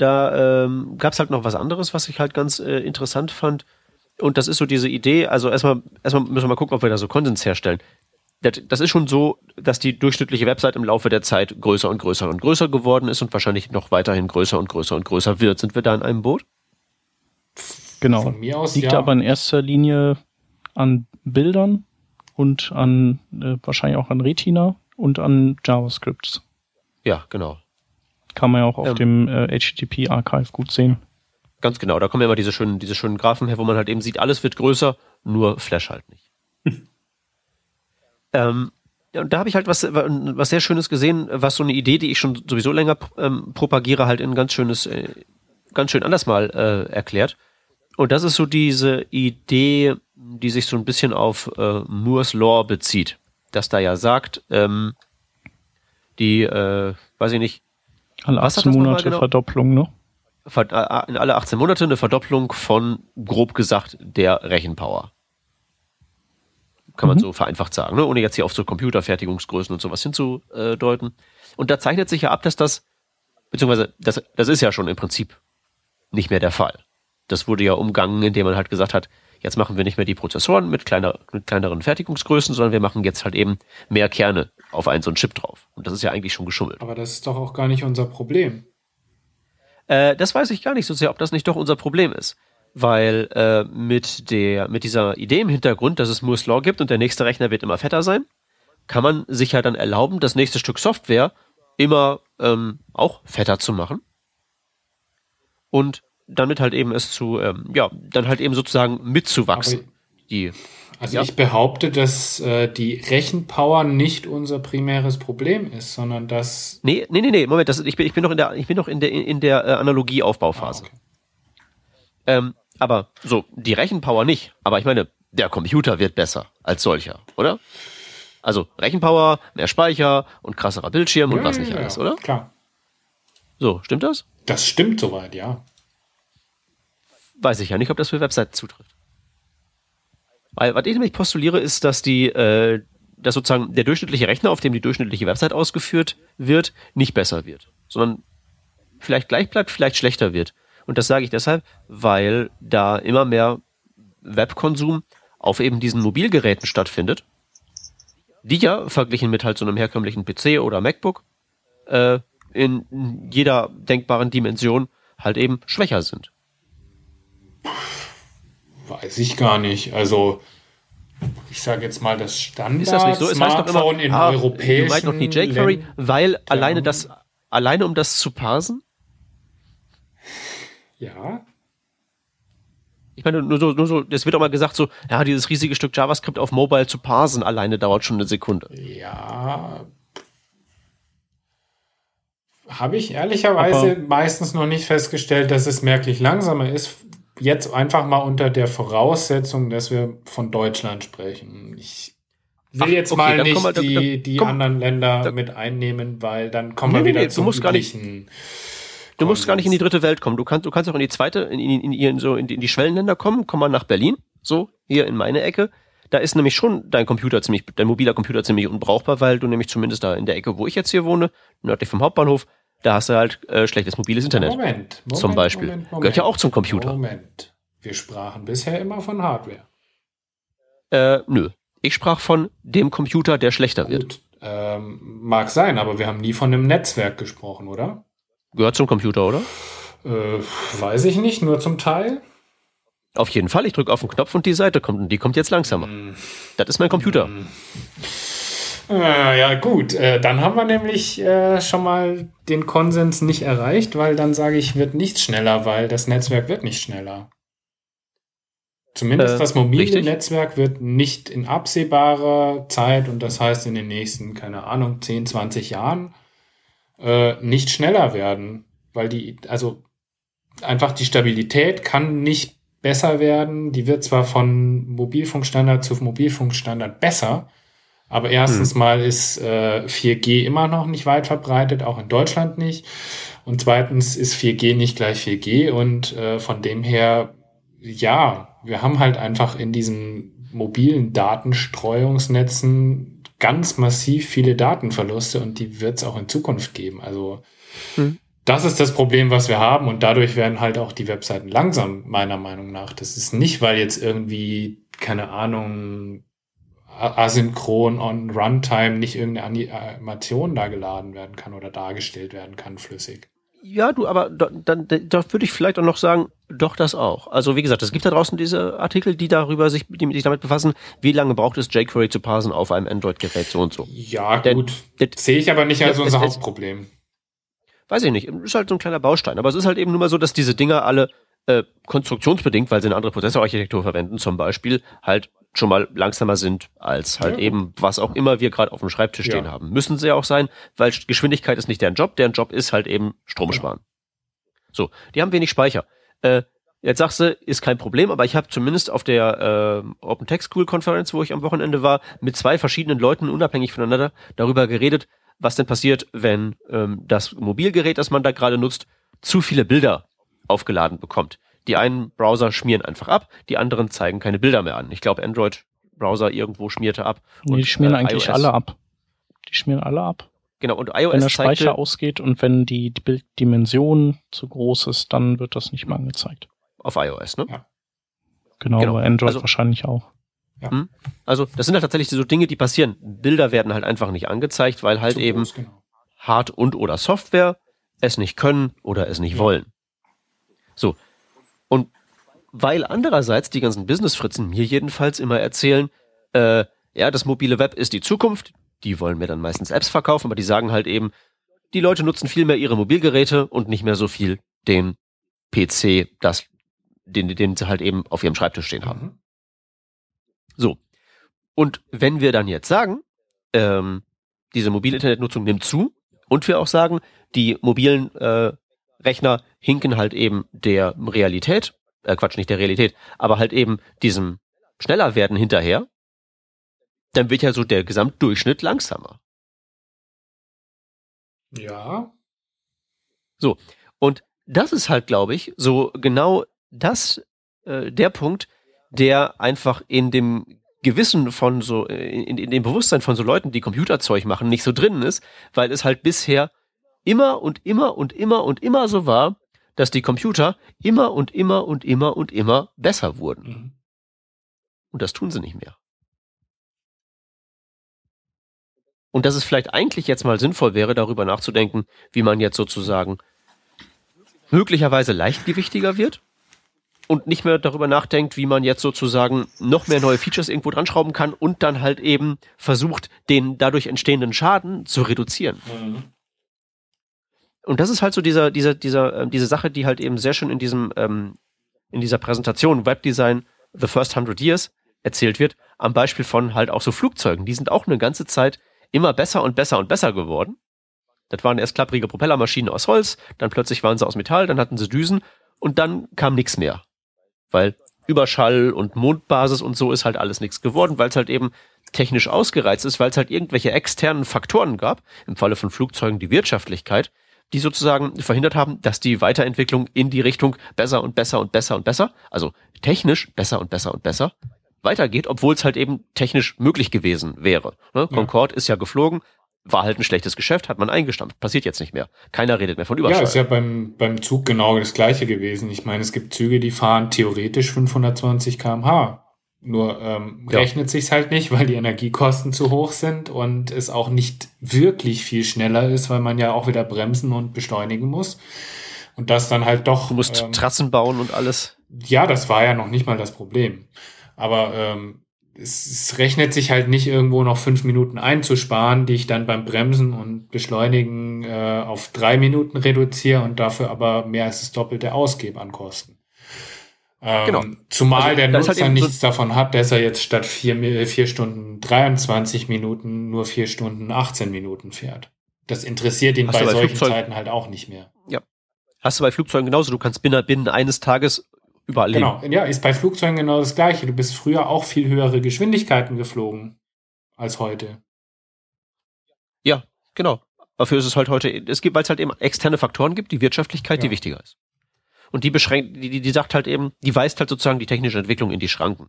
da ähm, gab es halt noch was anderes, was ich halt ganz äh, interessant fand. Und das ist so diese Idee, also erstmal, erstmal müssen wir mal gucken, ob wir da so Konsens herstellen das ist schon so, dass die durchschnittliche Website im Laufe der Zeit größer und größer und größer geworden ist und wahrscheinlich noch weiterhin größer und größer und größer wird. Sind wir da in einem Boot?
Genau. Von mir aus, Liegt ja. aber in erster Linie an Bildern und an äh, wahrscheinlich auch an Retina und an JavaScripts.
Ja, genau.
Kann man ja auch auf ähm, dem äh, HTTP Archive gut sehen.
Ganz genau, da kommen ja immer diese schönen, diese schönen Graphen her, wo man halt eben sieht, alles wird größer, nur Flash halt nicht. Ähm, ja, und da habe ich halt was, was sehr Schönes gesehen, was so eine Idee, die ich schon sowieso länger ähm, propagiere, halt in ganz schönes, äh, ganz schön anders mal äh, erklärt. Und das ist so diese Idee, die sich so ein bisschen auf äh, Moores Law bezieht. Dass da ja sagt, ähm, die, äh, weiß ich nicht.
Alle 18 Monate genau? Verdopplung, ne?
Äh, in alle 18 Monate eine Verdopplung von, grob gesagt, der Rechenpower. Kann man mhm. so vereinfacht sagen, ne? ohne jetzt hier auf so Computerfertigungsgrößen und sowas hinzudeuten. Und da zeichnet sich ja ab, dass das, beziehungsweise das, das ist ja schon im Prinzip nicht mehr der Fall. Das wurde ja umgangen, indem man halt gesagt hat, jetzt machen wir nicht mehr die Prozessoren mit, kleiner, mit kleineren Fertigungsgrößen, sondern wir machen jetzt halt eben mehr Kerne auf einen so einen Chip drauf. Und das ist ja eigentlich schon geschummelt.
Aber das ist doch auch gar nicht unser Problem.
Äh, das weiß ich gar nicht so sehr, ob das nicht doch unser Problem ist weil äh, mit der mit dieser Idee im Hintergrund, dass es Moore's Law gibt und der nächste Rechner wird immer fetter sein, kann man sich ja dann erlauben, das nächste Stück Software immer ähm, auch fetter zu machen und damit halt eben es zu ähm, ja dann halt eben sozusagen mitzuwachsen. die
also ja. ich behaupte, dass äh, die Rechenpower nicht unser primäres Problem ist, sondern dass
nee nee nee nee Moment, das, ich bin ich bin noch in der ich bin noch in der in der äh, Analogieaufbauphase. Ah, okay. Ähm, aber so, die Rechenpower nicht. Aber ich meine, der Computer wird besser als solcher, oder? Also Rechenpower, mehr Speicher und krasserer Bildschirm und was nicht alles, ja, oder?
Klar.
So, stimmt das?
Das stimmt soweit, ja.
Weiß ich ja nicht, ob das für Webseiten zutrifft. Weil, was ich nämlich postuliere, ist, dass die, äh, dass sozusagen der durchschnittliche Rechner, auf dem die durchschnittliche Website ausgeführt wird, nicht besser wird, sondern vielleicht gleich bleibt, vielleicht schlechter wird. Und das sage ich deshalb, weil da immer mehr Webkonsum auf eben diesen Mobilgeräten stattfindet, die ja verglichen mit halt so einem herkömmlichen PC oder MacBook äh, in jeder denkbaren Dimension halt eben schwächer sind.
Weiß ich gar nicht. Also ich sage jetzt mal das Standard Ist das nicht so? Es heißt doch immer, in ah, europäischen
might not need jQuery, weil alleine das alleine um das zu parsen
ja.
Ich meine, nur so, nur so, es wird auch mal gesagt, so, ja, dieses riesige Stück JavaScript auf Mobile zu parsen alleine dauert schon eine Sekunde.
Ja. Habe ich ehrlicherweise Aber meistens noch nicht festgestellt, dass es merklich langsamer ist. Jetzt einfach mal unter der Voraussetzung, dass wir von Deutschland sprechen. Ich will Ach, jetzt okay, mal nicht wir, die, die komm, anderen Länder da, mit einnehmen, weil dann kommen nee, wir wieder nee, zum
üblichen. Du musst gar nicht in die dritte Welt kommen. Du kannst, du kannst auch in die zweite, in, in, in, so in die Schwellenländer kommen. Komm mal nach Berlin, so hier in meine Ecke. Da ist nämlich schon dein Computer ziemlich, dein mobiler Computer ziemlich unbrauchbar, weil du nämlich zumindest da in der Ecke, wo ich jetzt hier wohne, nördlich vom Hauptbahnhof, da hast du halt äh, schlechtes mobiles Internet. Moment, Moment zum Beispiel. Moment, Moment, Gehört ja auch zum Computer.
Moment. Wir sprachen bisher immer von Hardware.
Äh, nö. Ich sprach von dem Computer, der schlechter Gut. wird.
Ähm, mag sein, aber wir haben nie von einem Netzwerk gesprochen, oder?
Gehört zum Computer, oder?
Äh, weiß ich nicht, nur zum Teil.
Auf jeden Fall, ich drücke auf den Knopf und die Seite kommt und die kommt jetzt langsamer. Mm. Das ist mein Computer. Mm.
Äh, ja, gut. Äh, dann haben wir nämlich äh, schon mal den Konsens nicht erreicht, weil dann sage ich, wird nichts schneller, weil das Netzwerk wird nicht schneller. Zumindest äh, das mobile richtig. Netzwerk wird nicht in absehbarer Zeit und das heißt in den nächsten, keine Ahnung, 10, 20 Jahren äh, nicht schneller werden, weil die, also einfach die Stabilität kann nicht besser werden. Die wird zwar von Mobilfunkstandard zu Mobilfunkstandard besser, aber erstens hm. mal ist äh, 4G immer noch nicht weit verbreitet, auch in Deutschland nicht. Und zweitens ist 4G nicht gleich 4G und äh, von dem her, ja, wir haben halt einfach in diesen mobilen Datenstreuungsnetzen ganz massiv viele Datenverluste und die wird es auch in Zukunft geben. Also hm. das ist das Problem, was wir haben und dadurch werden halt auch die Webseiten langsam, meiner Meinung nach. Das ist nicht, weil jetzt irgendwie, keine Ahnung, asynchron on Runtime nicht irgendeine Animation da geladen werden kann oder dargestellt werden kann flüssig.
Ja, du, aber da, dann da würde ich vielleicht auch noch sagen, doch das auch. Also wie gesagt, es gibt da draußen diese Artikel, die darüber sich, die sich damit befassen, wie lange braucht es jQuery zu parsen auf einem Android-Gerät so und so.
Ja, gut. Das sehe ich aber nicht als unser Hauptproblem.
Weiß ich nicht. Ist halt so ein kleiner Baustein. Aber es ist halt eben nur mal so, dass diese Dinger alle äh, konstruktionsbedingt, weil sie eine andere Prozessorarchitektur verwenden, zum Beispiel, halt schon mal langsamer sind als halt ja. eben, was auch immer wir gerade auf dem Schreibtisch ja. stehen haben. Müssen sie ja auch sein, weil Geschwindigkeit ist nicht deren Job, deren Job ist halt eben Strom sparen. So, die haben wenig Speicher. Äh, jetzt sagst du, ist kein Problem, aber ich habe zumindest auf der äh, Open Tech School Konferenz, wo ich am Wochenende war, mit zwei verschiedenen Leuten unabhängig voneinander darüber geredet, was denn passiert, wenn ähm, das Mobilgerät, das man da gerade nutzt, zu viele Bilder aufgeladen bekommt. Die einen Browser schmieren einfach ab, die anderen zeigen keine Bilder mehr an. Ich glaube, Android-Browser irgendwo schmierte ab.
Nee, die schmieren äh, eigentlich iOS. alle ab. Die schmieren alle ab.
Genau, und iOS
Wenn der Speicher ausgeht und wenn die Bilddimension zu groß ist, dann wird das nicht mehr angezeigt.
Auf iOS, ne? Ja.
Genau, genau. bei Android also, wahrscheinlich auch.
Ja. Hm? Also, das sind halt tatsächlich so Dinge, die passieren. Bilder werden halt einfach nicht angezeigt, weil halt Zu eben groß, genau. Hard- und oder Software es nicht können oder es nicht ja. wollen. So, und weil andererseits die ganzen Business-Fritzen mir jedenfalls immer erzählen, äh, ja, das mobile Web ist die Zukunft, die wollen mir dann meistens Apps verkaufen, aber die sagen halt eben, die Leute nutzen viel mehr ihre Mobilgeräte und nicht mehr so viel den PC, das, den, den sie halt eben auf ihrem Schreibtisch stehen haben. Mhm. So. Und wenn wir dann jetzt sagen, ähm, diese mobile Internetnutzung nimmt zu und wir auch sagen, die mobilen äh, Rechner hinken halt eben der Realität, äh Quatsch, nicht der Realität, aber halt eben diesem schneller werden hinterher, dann wird ja so der Gesamtdurchschnitt langsamer.
Ja.
So. Und das ist halt, glaube ich, so genau das, äh, der Punkt, der einfach in dem Gewissen von so, in, in dem Bewusstsein von so Leuten, die Computerzeug machen, nicht so drin ist, weil es halt bisher immer und immer und immer und immer so war, dass die Computer immer und immer und immer und immer besser wurden. Mhm. Und das tun sie nicht mehr. Und dass es vielleicht eigentlich jetzt mal sinnvoll wäre, darüber nachzudenken, wie man jetzt sozusagen möglicherweise leichtgewichtiger wird und nicht mehr darüber nachdenkt, wie man jetzt sozusagen noch mehr neue Features irgendwo dran schrauben kann und dann halt eben versucht, den dadurch entstehenden Schaden zu reduzieren. Mhm und das ist halt so dieser, dieser, dieser, äh, diese Sache, die halt eben sehr schön in diesem, ähm, in dieser Präsentation Webdesign The First Hundred Years erzählt wird, am Beispiel von halt auch so Flugzeugen. Die sind auch eine ganze Zeit immer besser und besser und besser geworden. Das waren erst klapprige Propellermaschinen aus Holz, dann plötzlich waren sie aus Metall, dann hatten sie Düsen und dann kam nichts mehr. Weil Überschall und Mondbasis und so ist halt alles nichts geworden, weil es halt eben technisch ausgereizt ist, weil es halt irgendwelche externen Faktoren gab, im Falle von Flugzeugen die Wirtschaftlichkeit, die sozusagen verhindert haben, dass die Weiterentwicklung in die Richtung besser und besser und besser und besser, also technisch besser und besser und besser, weitergeht, obwohl es halt eben technisch möglich gewesen wäre. Ne? Concorde ja. ist ja geflogen, war halt ein schlechtes Geschäft, hat man eingestampft. Passiert jetzt nicht mehr. Keiner redet mehr von Überschall.
Ja, ist ja beim, beim Zug genau das gleiche gewesen. Ich meine, es gibt Züge, die fahren theoretisch 520 kmh. Nur ähm, ja. rechnet sich's halt nicht, weil die Energiekosten zu hoch sind und es auch nicht wirklich viel schneller ist, weil man ja auch wieder bremsen und beschleunigen muss. Und das dann halt doch.
Du musst ähm, Trassen bauen und alles.
Ja, das war ja noch nicht mal das Problem. Aber ähm, es, es rechnet sich halt nicht irgendwo noch fünf Minuten einzusparen, die ich dann beim Bremsen und Beschleunigen äh, auf drei Minuten reduziere und dafür aber mehr als das Doppelte ausgebe an Kosten. Ähm, genau. Zumal also, der Nutzer halt nichts so davon hat, dass er jetzt statt vier, vier Stunden 23 Minuten nur vier Stunden 18 Minuten fährt. Das interessiert ihn bei, bei solchen Flugzeug Zeiten halt auch nicht mehr.
Ja. Hast du bei Flugzeugen genauso. Du kannst binnen, binnen eines Tages überall
Genau. Hin. Ja, ist bei Flugzeugen genau das Gleiche. Du bist früher auch viel höhere Geschwindigkeiten geflogen als heute.
Ja, genau. Dafür ist es halt heute, es gibt, weil es halt eben externe Faktoren gibt, die Wirtschaftlichkeit, ja. die wichtiger ist. Und die beschränkt, die, die, sagt halt eben, die weist halt sozusagen die technische Entwicklung in die Schranken.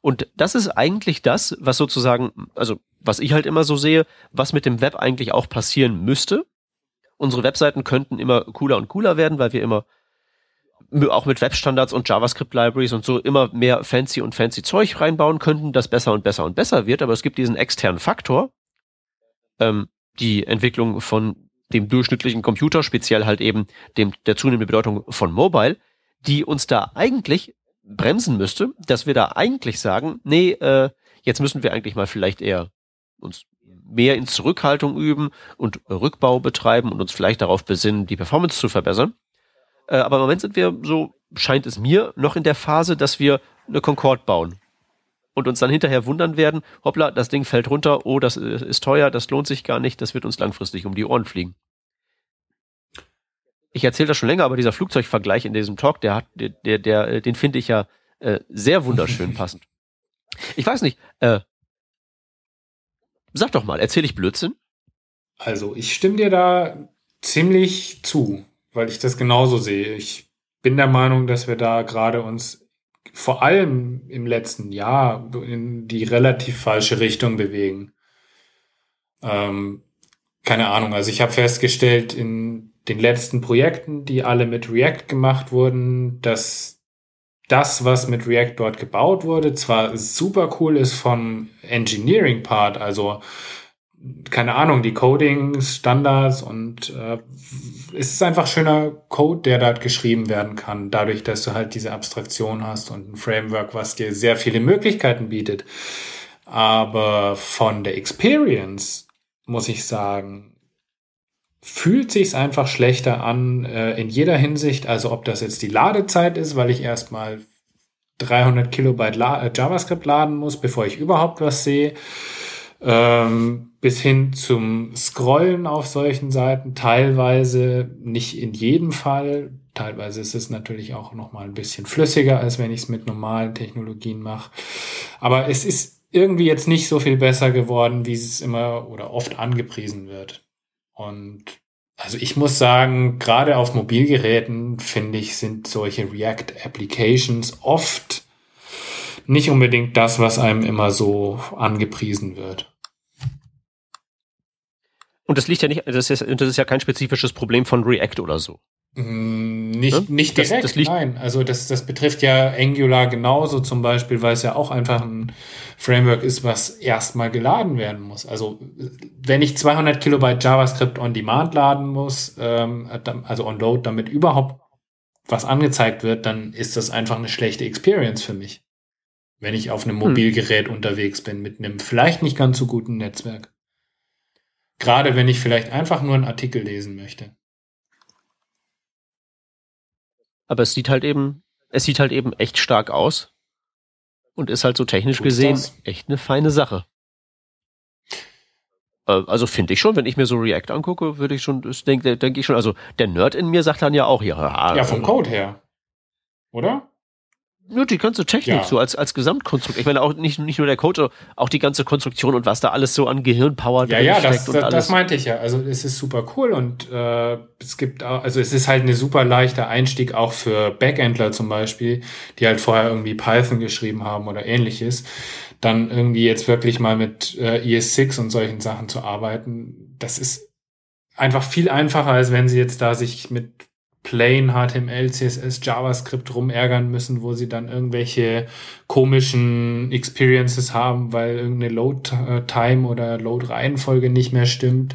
Und das ist eigentlich das, was sozusagen, also was ich halt immer so sehe, was mit dem Web eigentlich auch passieren müsste. Unsere Webseiten könnten immer cooler und cooler werden, weil wir immer auch mit Webstandards und JavaScript-Libraries und so immer mehr fancy und fancy Zeug reinbauen könnten, das besser und besser und besser wird. Aber es gibt diesen externen Faktor, ähm, die Entwicklung von dem durchschnittlichen Computer, speziell halt eben dem, der zunehmenden Bedeutung von Mobile, die uns da eigentlich bremsen müsste, dass wir da eigentlich sagen, nee, äh, jetzt müssen wir eigentlich mal vielleicht eher uns mehr in Zurückhaltung üben und Rückbau betreiben und uns vielleicht darauf besinnen, die Performance zu verbessern. Äh, aber im Moment sind wir, so scheint es mir, noch in der Phase, dass wir eine Concorde bauen und uns dann hinterher wundern werden, hoppla, das Ding fällt runter, oh, das ist teuer, das lohnt sich gar nicht, das wird uns langfristig um die Ohren fliegen. Ich erzähle das schon länger, aber dieser Flugzeugvergleich in diesem Talk, der hat, der, der, der den finde ich ja äh, sehr wunderschön passend. Ich weiß nicht, äh, sag doch mal, erzähle ich Blödsinn?
Also, ich stimme dir da ziemlich zu, weil ich das genauso sehe. Ich bin der Meinung, dass wir da gerade uns vor allem im letzten Jahr in die relativ falsche Richtung bewegen. Ähm, keine Ahnung, also ich habe festgestellt in den letzten Projekten, die alle mit React gemacht wurden, dass das, was mit React dort gebaut wurde, zwar super cool ist vom Engineering Part, also keine Ahnung, die Coding-Standards und äh, es ist einfach schöner Code, der dort geschrieben werden kann, dadurch, dass du halt diese Abstraktion hast und ein Framework, was dir sehr viele Möglichkeiten bietet. Aber von der Experience muss ich sagen, fühlt sich's einfach schlechter an äh, in jeder Hinsicht. Also ob das jetzt die Ladezeit ist, weil ich erstmal 300 Kilobyte La äh, JavaScript laden muss, bevor ich überhaupt was sehe ähm, bis hin zum Scrollen auf solchen Seiten, teilweise nicht in jedem Fall. Teilweise ist es natürlich auch noch mal ein bisschen flüssiger, als wenn ich es mit normalen Technologien mache. Aber es ist irgendwie jetzt nicht so viel besser geworden, wie es immer oder oft angepriesen wird. Und also ich muss sagen, gerade auf Mobilgeräten finde ich, sind solche React Applications oft nicht unbedingt das, was einem immer so angepriesen wird.
Und das liegt ja nicht, das ist, das ist ja kein spezifisches Problem von React oder so.
Mm, nicht, ne? nicht direkt, das, das nein. Also das, das betrifft ja Angular genauso zum Beispiel, weil es ja auch einfach ein Framework ist, was erstmal geladen werden muss. Also wenn ich 200 Kilobyte JavaScript on Demand laden muss, ähm, also on Load, damit überhaupt was angezeigt wird, dann ist das einfach eine schlechte Experience für mich. Wenn ich auf einem hm. Mobilgerät hm. unterwegs bin mit einem vielleicht nicht ganz so guten Netzwerk. Gerade wenn ich vielleicht einfach nur einen Artikel lesen möchte.
Aber es sieht halt eben, es sieht halt eben echt stark aus und ist halt so technisch Tut's gesehen das? echt eine feine Sache. Äh, also finde ich schon, wenn ich mir so React angucke, würde ich schon, das denke denk ich schon, also der Nerd in mir sagt dann ja auch, ja.
Ja, vom Code her. Oder?
Ja, die ganze Technik ja. so als, als Gesamtkonstruktion. Ich meine auch nicht, nicht nur der Code, auch die ganze Konstruktion und was da alles so an Gehirnpower
ja, ja, das, das, das meinte ich ja. Also es ist super cool und äh, es gibt auch, also es ist halt eine super leichter Einstieg auch für Backendler zum Beispiel, die halt vorher irgendwie Python geschrieben haben oder ähnliches, dann irgendwie jetzt wirklich mal mit äh, ES6 und solchen Sachen zu arbeiten. Das ist einfach viel einfacher, als wenn sie jetzt da sich mit Plain HTML, CSS, JavaScript rumärgern müssen, wo sie dann irgendwelche komischen Experiences haben, weil irgendeine Load-Time oder Load-Reihenfolge nicht mehr stimmt,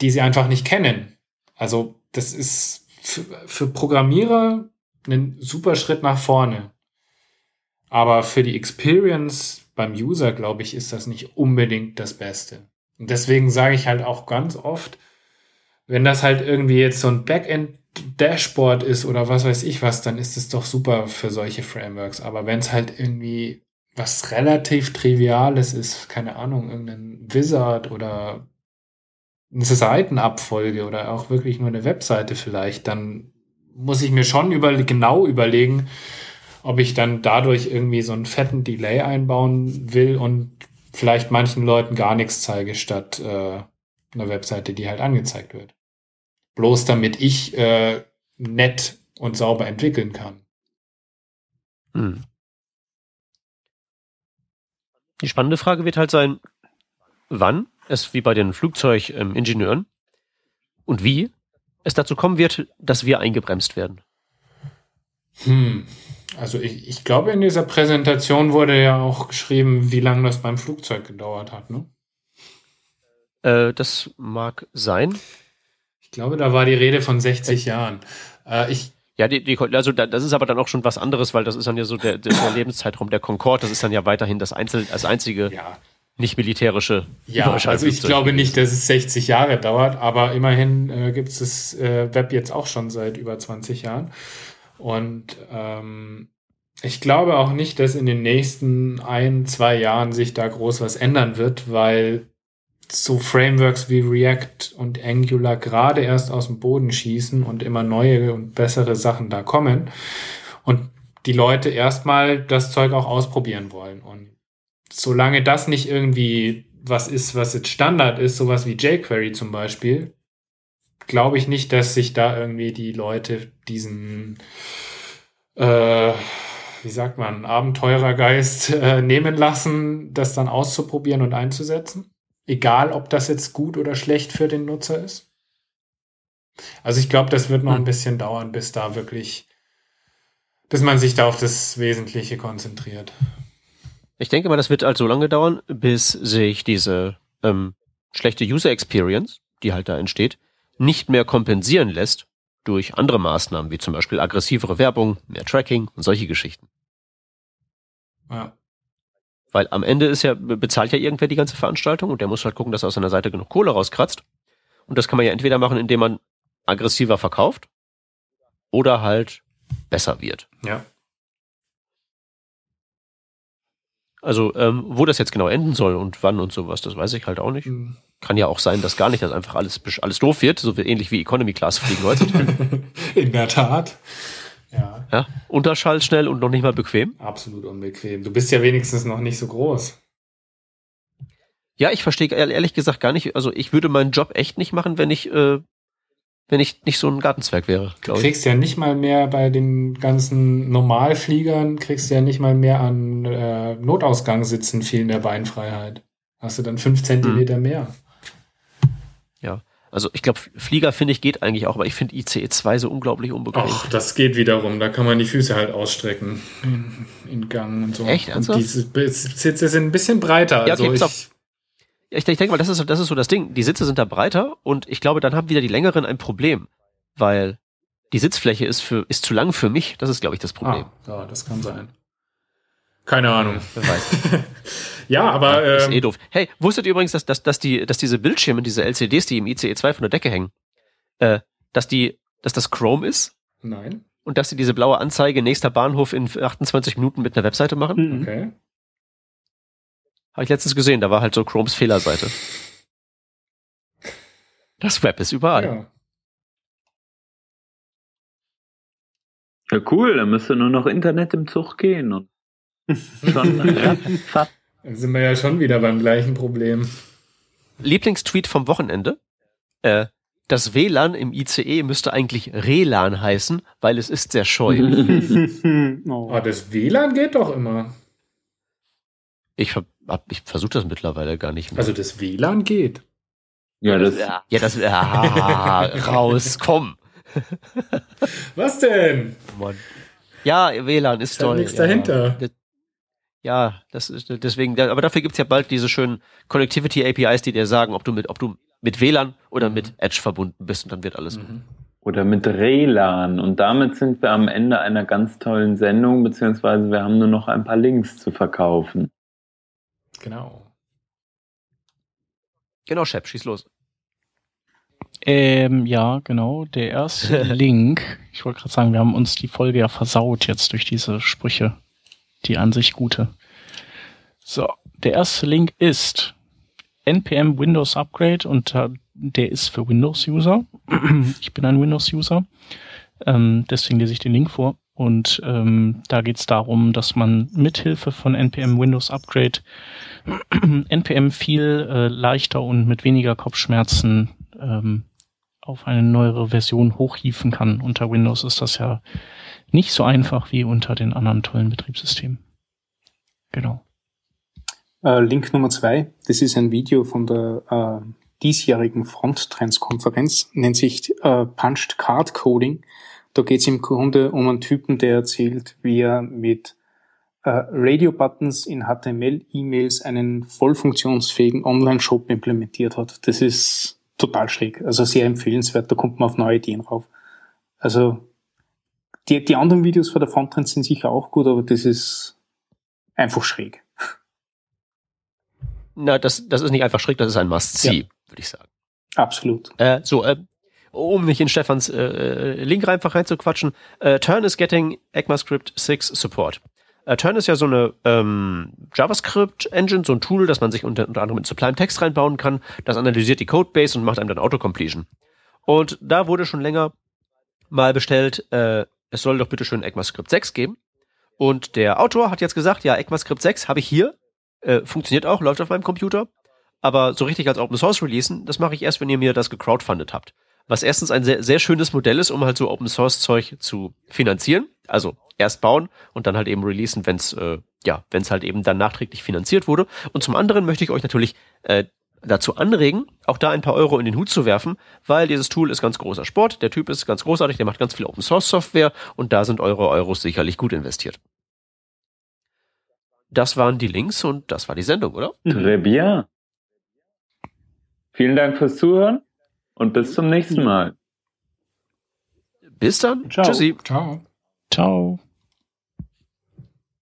die sie einfach nicht kennen. Also das ist für, für Programmierer ein super Schritt nach vorne. Aber für die Experience beim User, glaube ich, ist das nicht unbedingt das Beste. Und deswegen sage ich halt auch ganz oft, wenn das halt irgendwie jetzt so ein Backend Dashboard ist oder was weiß ich was, dann ist es doch super für solche Frameworks. Aber wenn es halt irgendwie was relativ Triviales ist, keine Ahnung, irgendein Wizard oder eine Seitenabfolge oder auch wirklich nur eine Webseite vielleicht, dann muss ich mir schon über, genau überlegen, ob ich dann dadurch irgendwie so einen fetten Delay einbauen will und vielleicht manchen Leuten gar nichts zeige, statt äh, einer Webseite, die halt angezeigt wird. Bloß damit ich äh, nett und sauber entwickeln kann. Hm.
Die spannende Frage wird halt sein, wann es wie bei den Flugzeugingenieuren und wie es dazu kommen wird, dass wir eingebremst werden.
Hm. Also ich, ich glaube, in dieser Präsentation wurde ja auch geschrieben, wie lange das beim Flugzeug gedauert hat, ne?
Äh, das mag sein.
Ich glaube, da war die Rede von 60 äh, Jahren. Äh, ich
ja, die, die, also das ist aber dann auch schon was anderes, weil das ist dann ja so der, der, der Lebenszeitraum der Concorde. Das ist dann ja weiterhin das Einzel, als einzige ja. nicht militärische.
Ja, also ich glaube nicht, dass es 60 Jahre dauert, aber immerhin äh, gibt es das äh, Web jetzt auch schon seit über 20 Jahren. Und ähm, ich glaube auch nicht, dass in den nächsten ein, zwei Jahren sich da groß was ändern wird, weil so Frameworks wie React und Angular gerade erst aus dem Boden schießen und immer neue und bessere Sachen da kommen und die Leute erstmal das Zeug auch ausprobieren wollen. Und solange das nicht irgendwie was ist, was jetzt Standard ist, sowas wie jQuery zum Beispiel, glaube ich nicht, dass sich da irgendwie die Leute diesen, äh, wie sagt man, Abenteurergeist äh, nehmen lassen, das dann auszuprobieren und einzusetzen. Egal, ob das jetzt gut oder schlecht für den Nutzer ist. Also ich glaube, das wird noch ein hm. bisschen dauern, bis da wirklich, bis man sich da auf das Wesentliche konzentriert.
Ich denke mal, das wird halt so lange dauern, bis sich diese ähm, schlechte User Experience, die halt da entsteht, nicht mehr kompensieren lässt durch andere Maßnahmen, wie zum Beispiel aggressivere Werbung, mehr Tracking und solche Geschichten. Ja. Weil am Ende ist ja, bezahlt ja irgendwer die ganze Veranstaltung und der muss halt gucken, dass er aus seiner Seite genug Kohle rauskratzt. Und das kann man ja entweder machen, indem man aggressiver verkauft oder halt besser wird.
Ja.
Also, ähm, wo das jetzt genau enden soll und wann und sowas, das weiß ich halt auch nicht. Mhm. Kann ja auch sein, dass gar nicht, dass einfach alles, alles doof wird, so ähnlich wie Economy Class fliegen heutzutage.
In der Tat.
Ja. ja. Unterschall schnell und noch nicht mal bequem.
Absolut unbequem. Du bist ja wenigstens noch nicht so groß.
Ja, ich verstehe ehrlich gesagt gar nicht. Also ich würde meinen Job echt nicht machen, wenn ich, äh, wenn ich nicht so ein Gartenzwerg wäre.
Du kriegst ich. ja nicht mal mehr bei den ganzen Normalfliegern, kriegst du ja nicht mal mehr an äh, Notausgang sitzen viel mehr Beinfreiheit. Hast du dann fünf Zentimeter hm. mehr.
Ja. Also ich glaube, Flieger finde ich geht eigentlich auch, aber ich finde ICE 2 so unglaublich unbequem.
Ach, das geht wiederum. Da kann man die Füße halt ausstrecken in, in Gang und so.
Echt?
Und diese Sitze sind ein bisschen breiter.
Ja, okay, also ich, ich, ich denke mal, das ist, das ist so das Ding. Die Sitze sind da breiter und ich glaube, dann haben wieder die längeren ein Problem, weil die Sitzfläche ist für ist zu lang für mich. Das ist, glaube ich, das Problem.
Ah, ja, das kann sein. Keine Ahnung. Wer weiß. ja, aber.
Ja, ist ähm, eh doof. Hey, wusstet ihr übrigens, dass, dass, dass, die, dass diese Bildschirme, diese LCDs, die im ICE 2 von der Decke hängen, äh, dass die, dass das Chrome ist?
Nein.
Und dass sie diese blaue Anzeige nächster Bahnhof in 28 Minuten mit einer Webseite machen?
Mhm. Okay.
Habe ich letztens gesehen, da war halt so Chromes Fehlerseite. Das Web ist überall. Ja.
Ja, cool, da müsste nur noch Internet im Zug gehen und schon,
ja, Dann sind wir ja schon wieder beim gleichen Problem.
Lieblingstweet vom Wochenende. Äh, das WLAN im ICE müsste eigentlich RELAN heißen, weil es ist sehr scheu.
oh. Aber das WLAN geht doch immer.
Ich, hab, ich versuche das mittlerweile gar nicht
mehr. Also das WLAN geht.
Ja, das, ja, das, ja, raus, komm.
Was denn?
Ja, WLAN ist, ist toll.
nichts ja. dahinter.
Ja, das ist deswegen, aber dafür gibt's ja bald diese schönen Connectivity APIs, die dir sagen, ob du mit, ob du mit WLAN oder mit Edge verbunden bist und dann wird alles
mhm. Oder mit RELAN. Und damit sind wir am Ende einer ganz tollen Sendung, beziehungsweise wir haben nur noch ein paar Links zu verkaufen.
Genau.
Genau, Shep, schieß los.
Ähm, ja, genau. Der erste Link, ich wollte gerade sagen, wir haben uns die Folge ja versaut jetzt durch diese Sprüche. Die an sich gute. So, der erste Link ist npm Windows Upgrade und der ist für Windows-User. ich bin ein Windows-User. Ähm, deswegen lese ich den Link vor. Und ähm, da geht es darum, dass man mithilfe von npm Windows Upgrade npm viel äh, leichter und mit weniger Kopfschmerzen ähm, auf eine neuere Version hochhieven kann. Unter Windows ist das ja nicht so einfach wie unter den anderen tollen Betriebssystemen. Genau.
Äh, Link Nummer zwei, das ist ein Video von der äh, diesjährigen Fronttrends-Konferenz, nennt sich äh, Punched Card Coding. Da geht es im Grunde um einen Typen, der erzählt, wie er mit äh, Radio-Buttons in HTML-E-Mails einen voll funktionsfähigen Online-Shop implementiert hat. Das ist total schräg, also sehr empfehlenswert, da kommt man auf neue Ideen rauf. Also die, die anderen Videos von der Fronttrends sind sicher auch gut, aber das ist einfach schräg.
Na, das, das ist nicht einfach schräg, das ist ein Must-See, ja. würde ich sagen.
Absolut.
Äh, so, äh, um nicht in Stefans äh Link einfach reinzuquatschen, äh, Turn is getting ECMAScript 6 Support. Turn ist ja so eine ähm, JavaScript-Engine, so ein Tool, das man sich unter, unter anderem mit Sublime Text reinbauen kann. Das analysiert die Codebase und macht einem dann Autocompletion. Und da wurde schon länger mal bestellt, äh, es soll doch bitte schön ECMAScript 6 geben. Und der Autor hat jetzt gesagt, ja, ECMAScript 6 habe ich hier, äh, funktioniert auch, läuft auf meinem Computer. Aber so richtig als Open Source releasen, das mache ich erst, wenn ihr mir das gecrowdfundet habt. Was erstens ein sehr, sehr schönes Modell ist, um halt so Open Source Zeug zu finanzieren. Also erst bauen und dann halt eben releasen, wenn es äh, ja, wenn es halt eben dann nachträglich finanziert wurde. Und zum anderen möchte ich euch natürlich äh, dazu anregen, auch da ein paar Euro in den Hut zu werfen, weil dieses Tool ist ganz großer Sport. Der Typ ist ganz großartig, der macht ganz viel Open Source Software und da sind eure Euros sicherlich gut investiert. Das waren die Links und das war die Sendung, oder?
Bien. Vielen Dank fürs Zuhören und bis zum nächsten Mal.
Bis dann.
Ciao.
Tschüssi.
Ciao.
Ciao.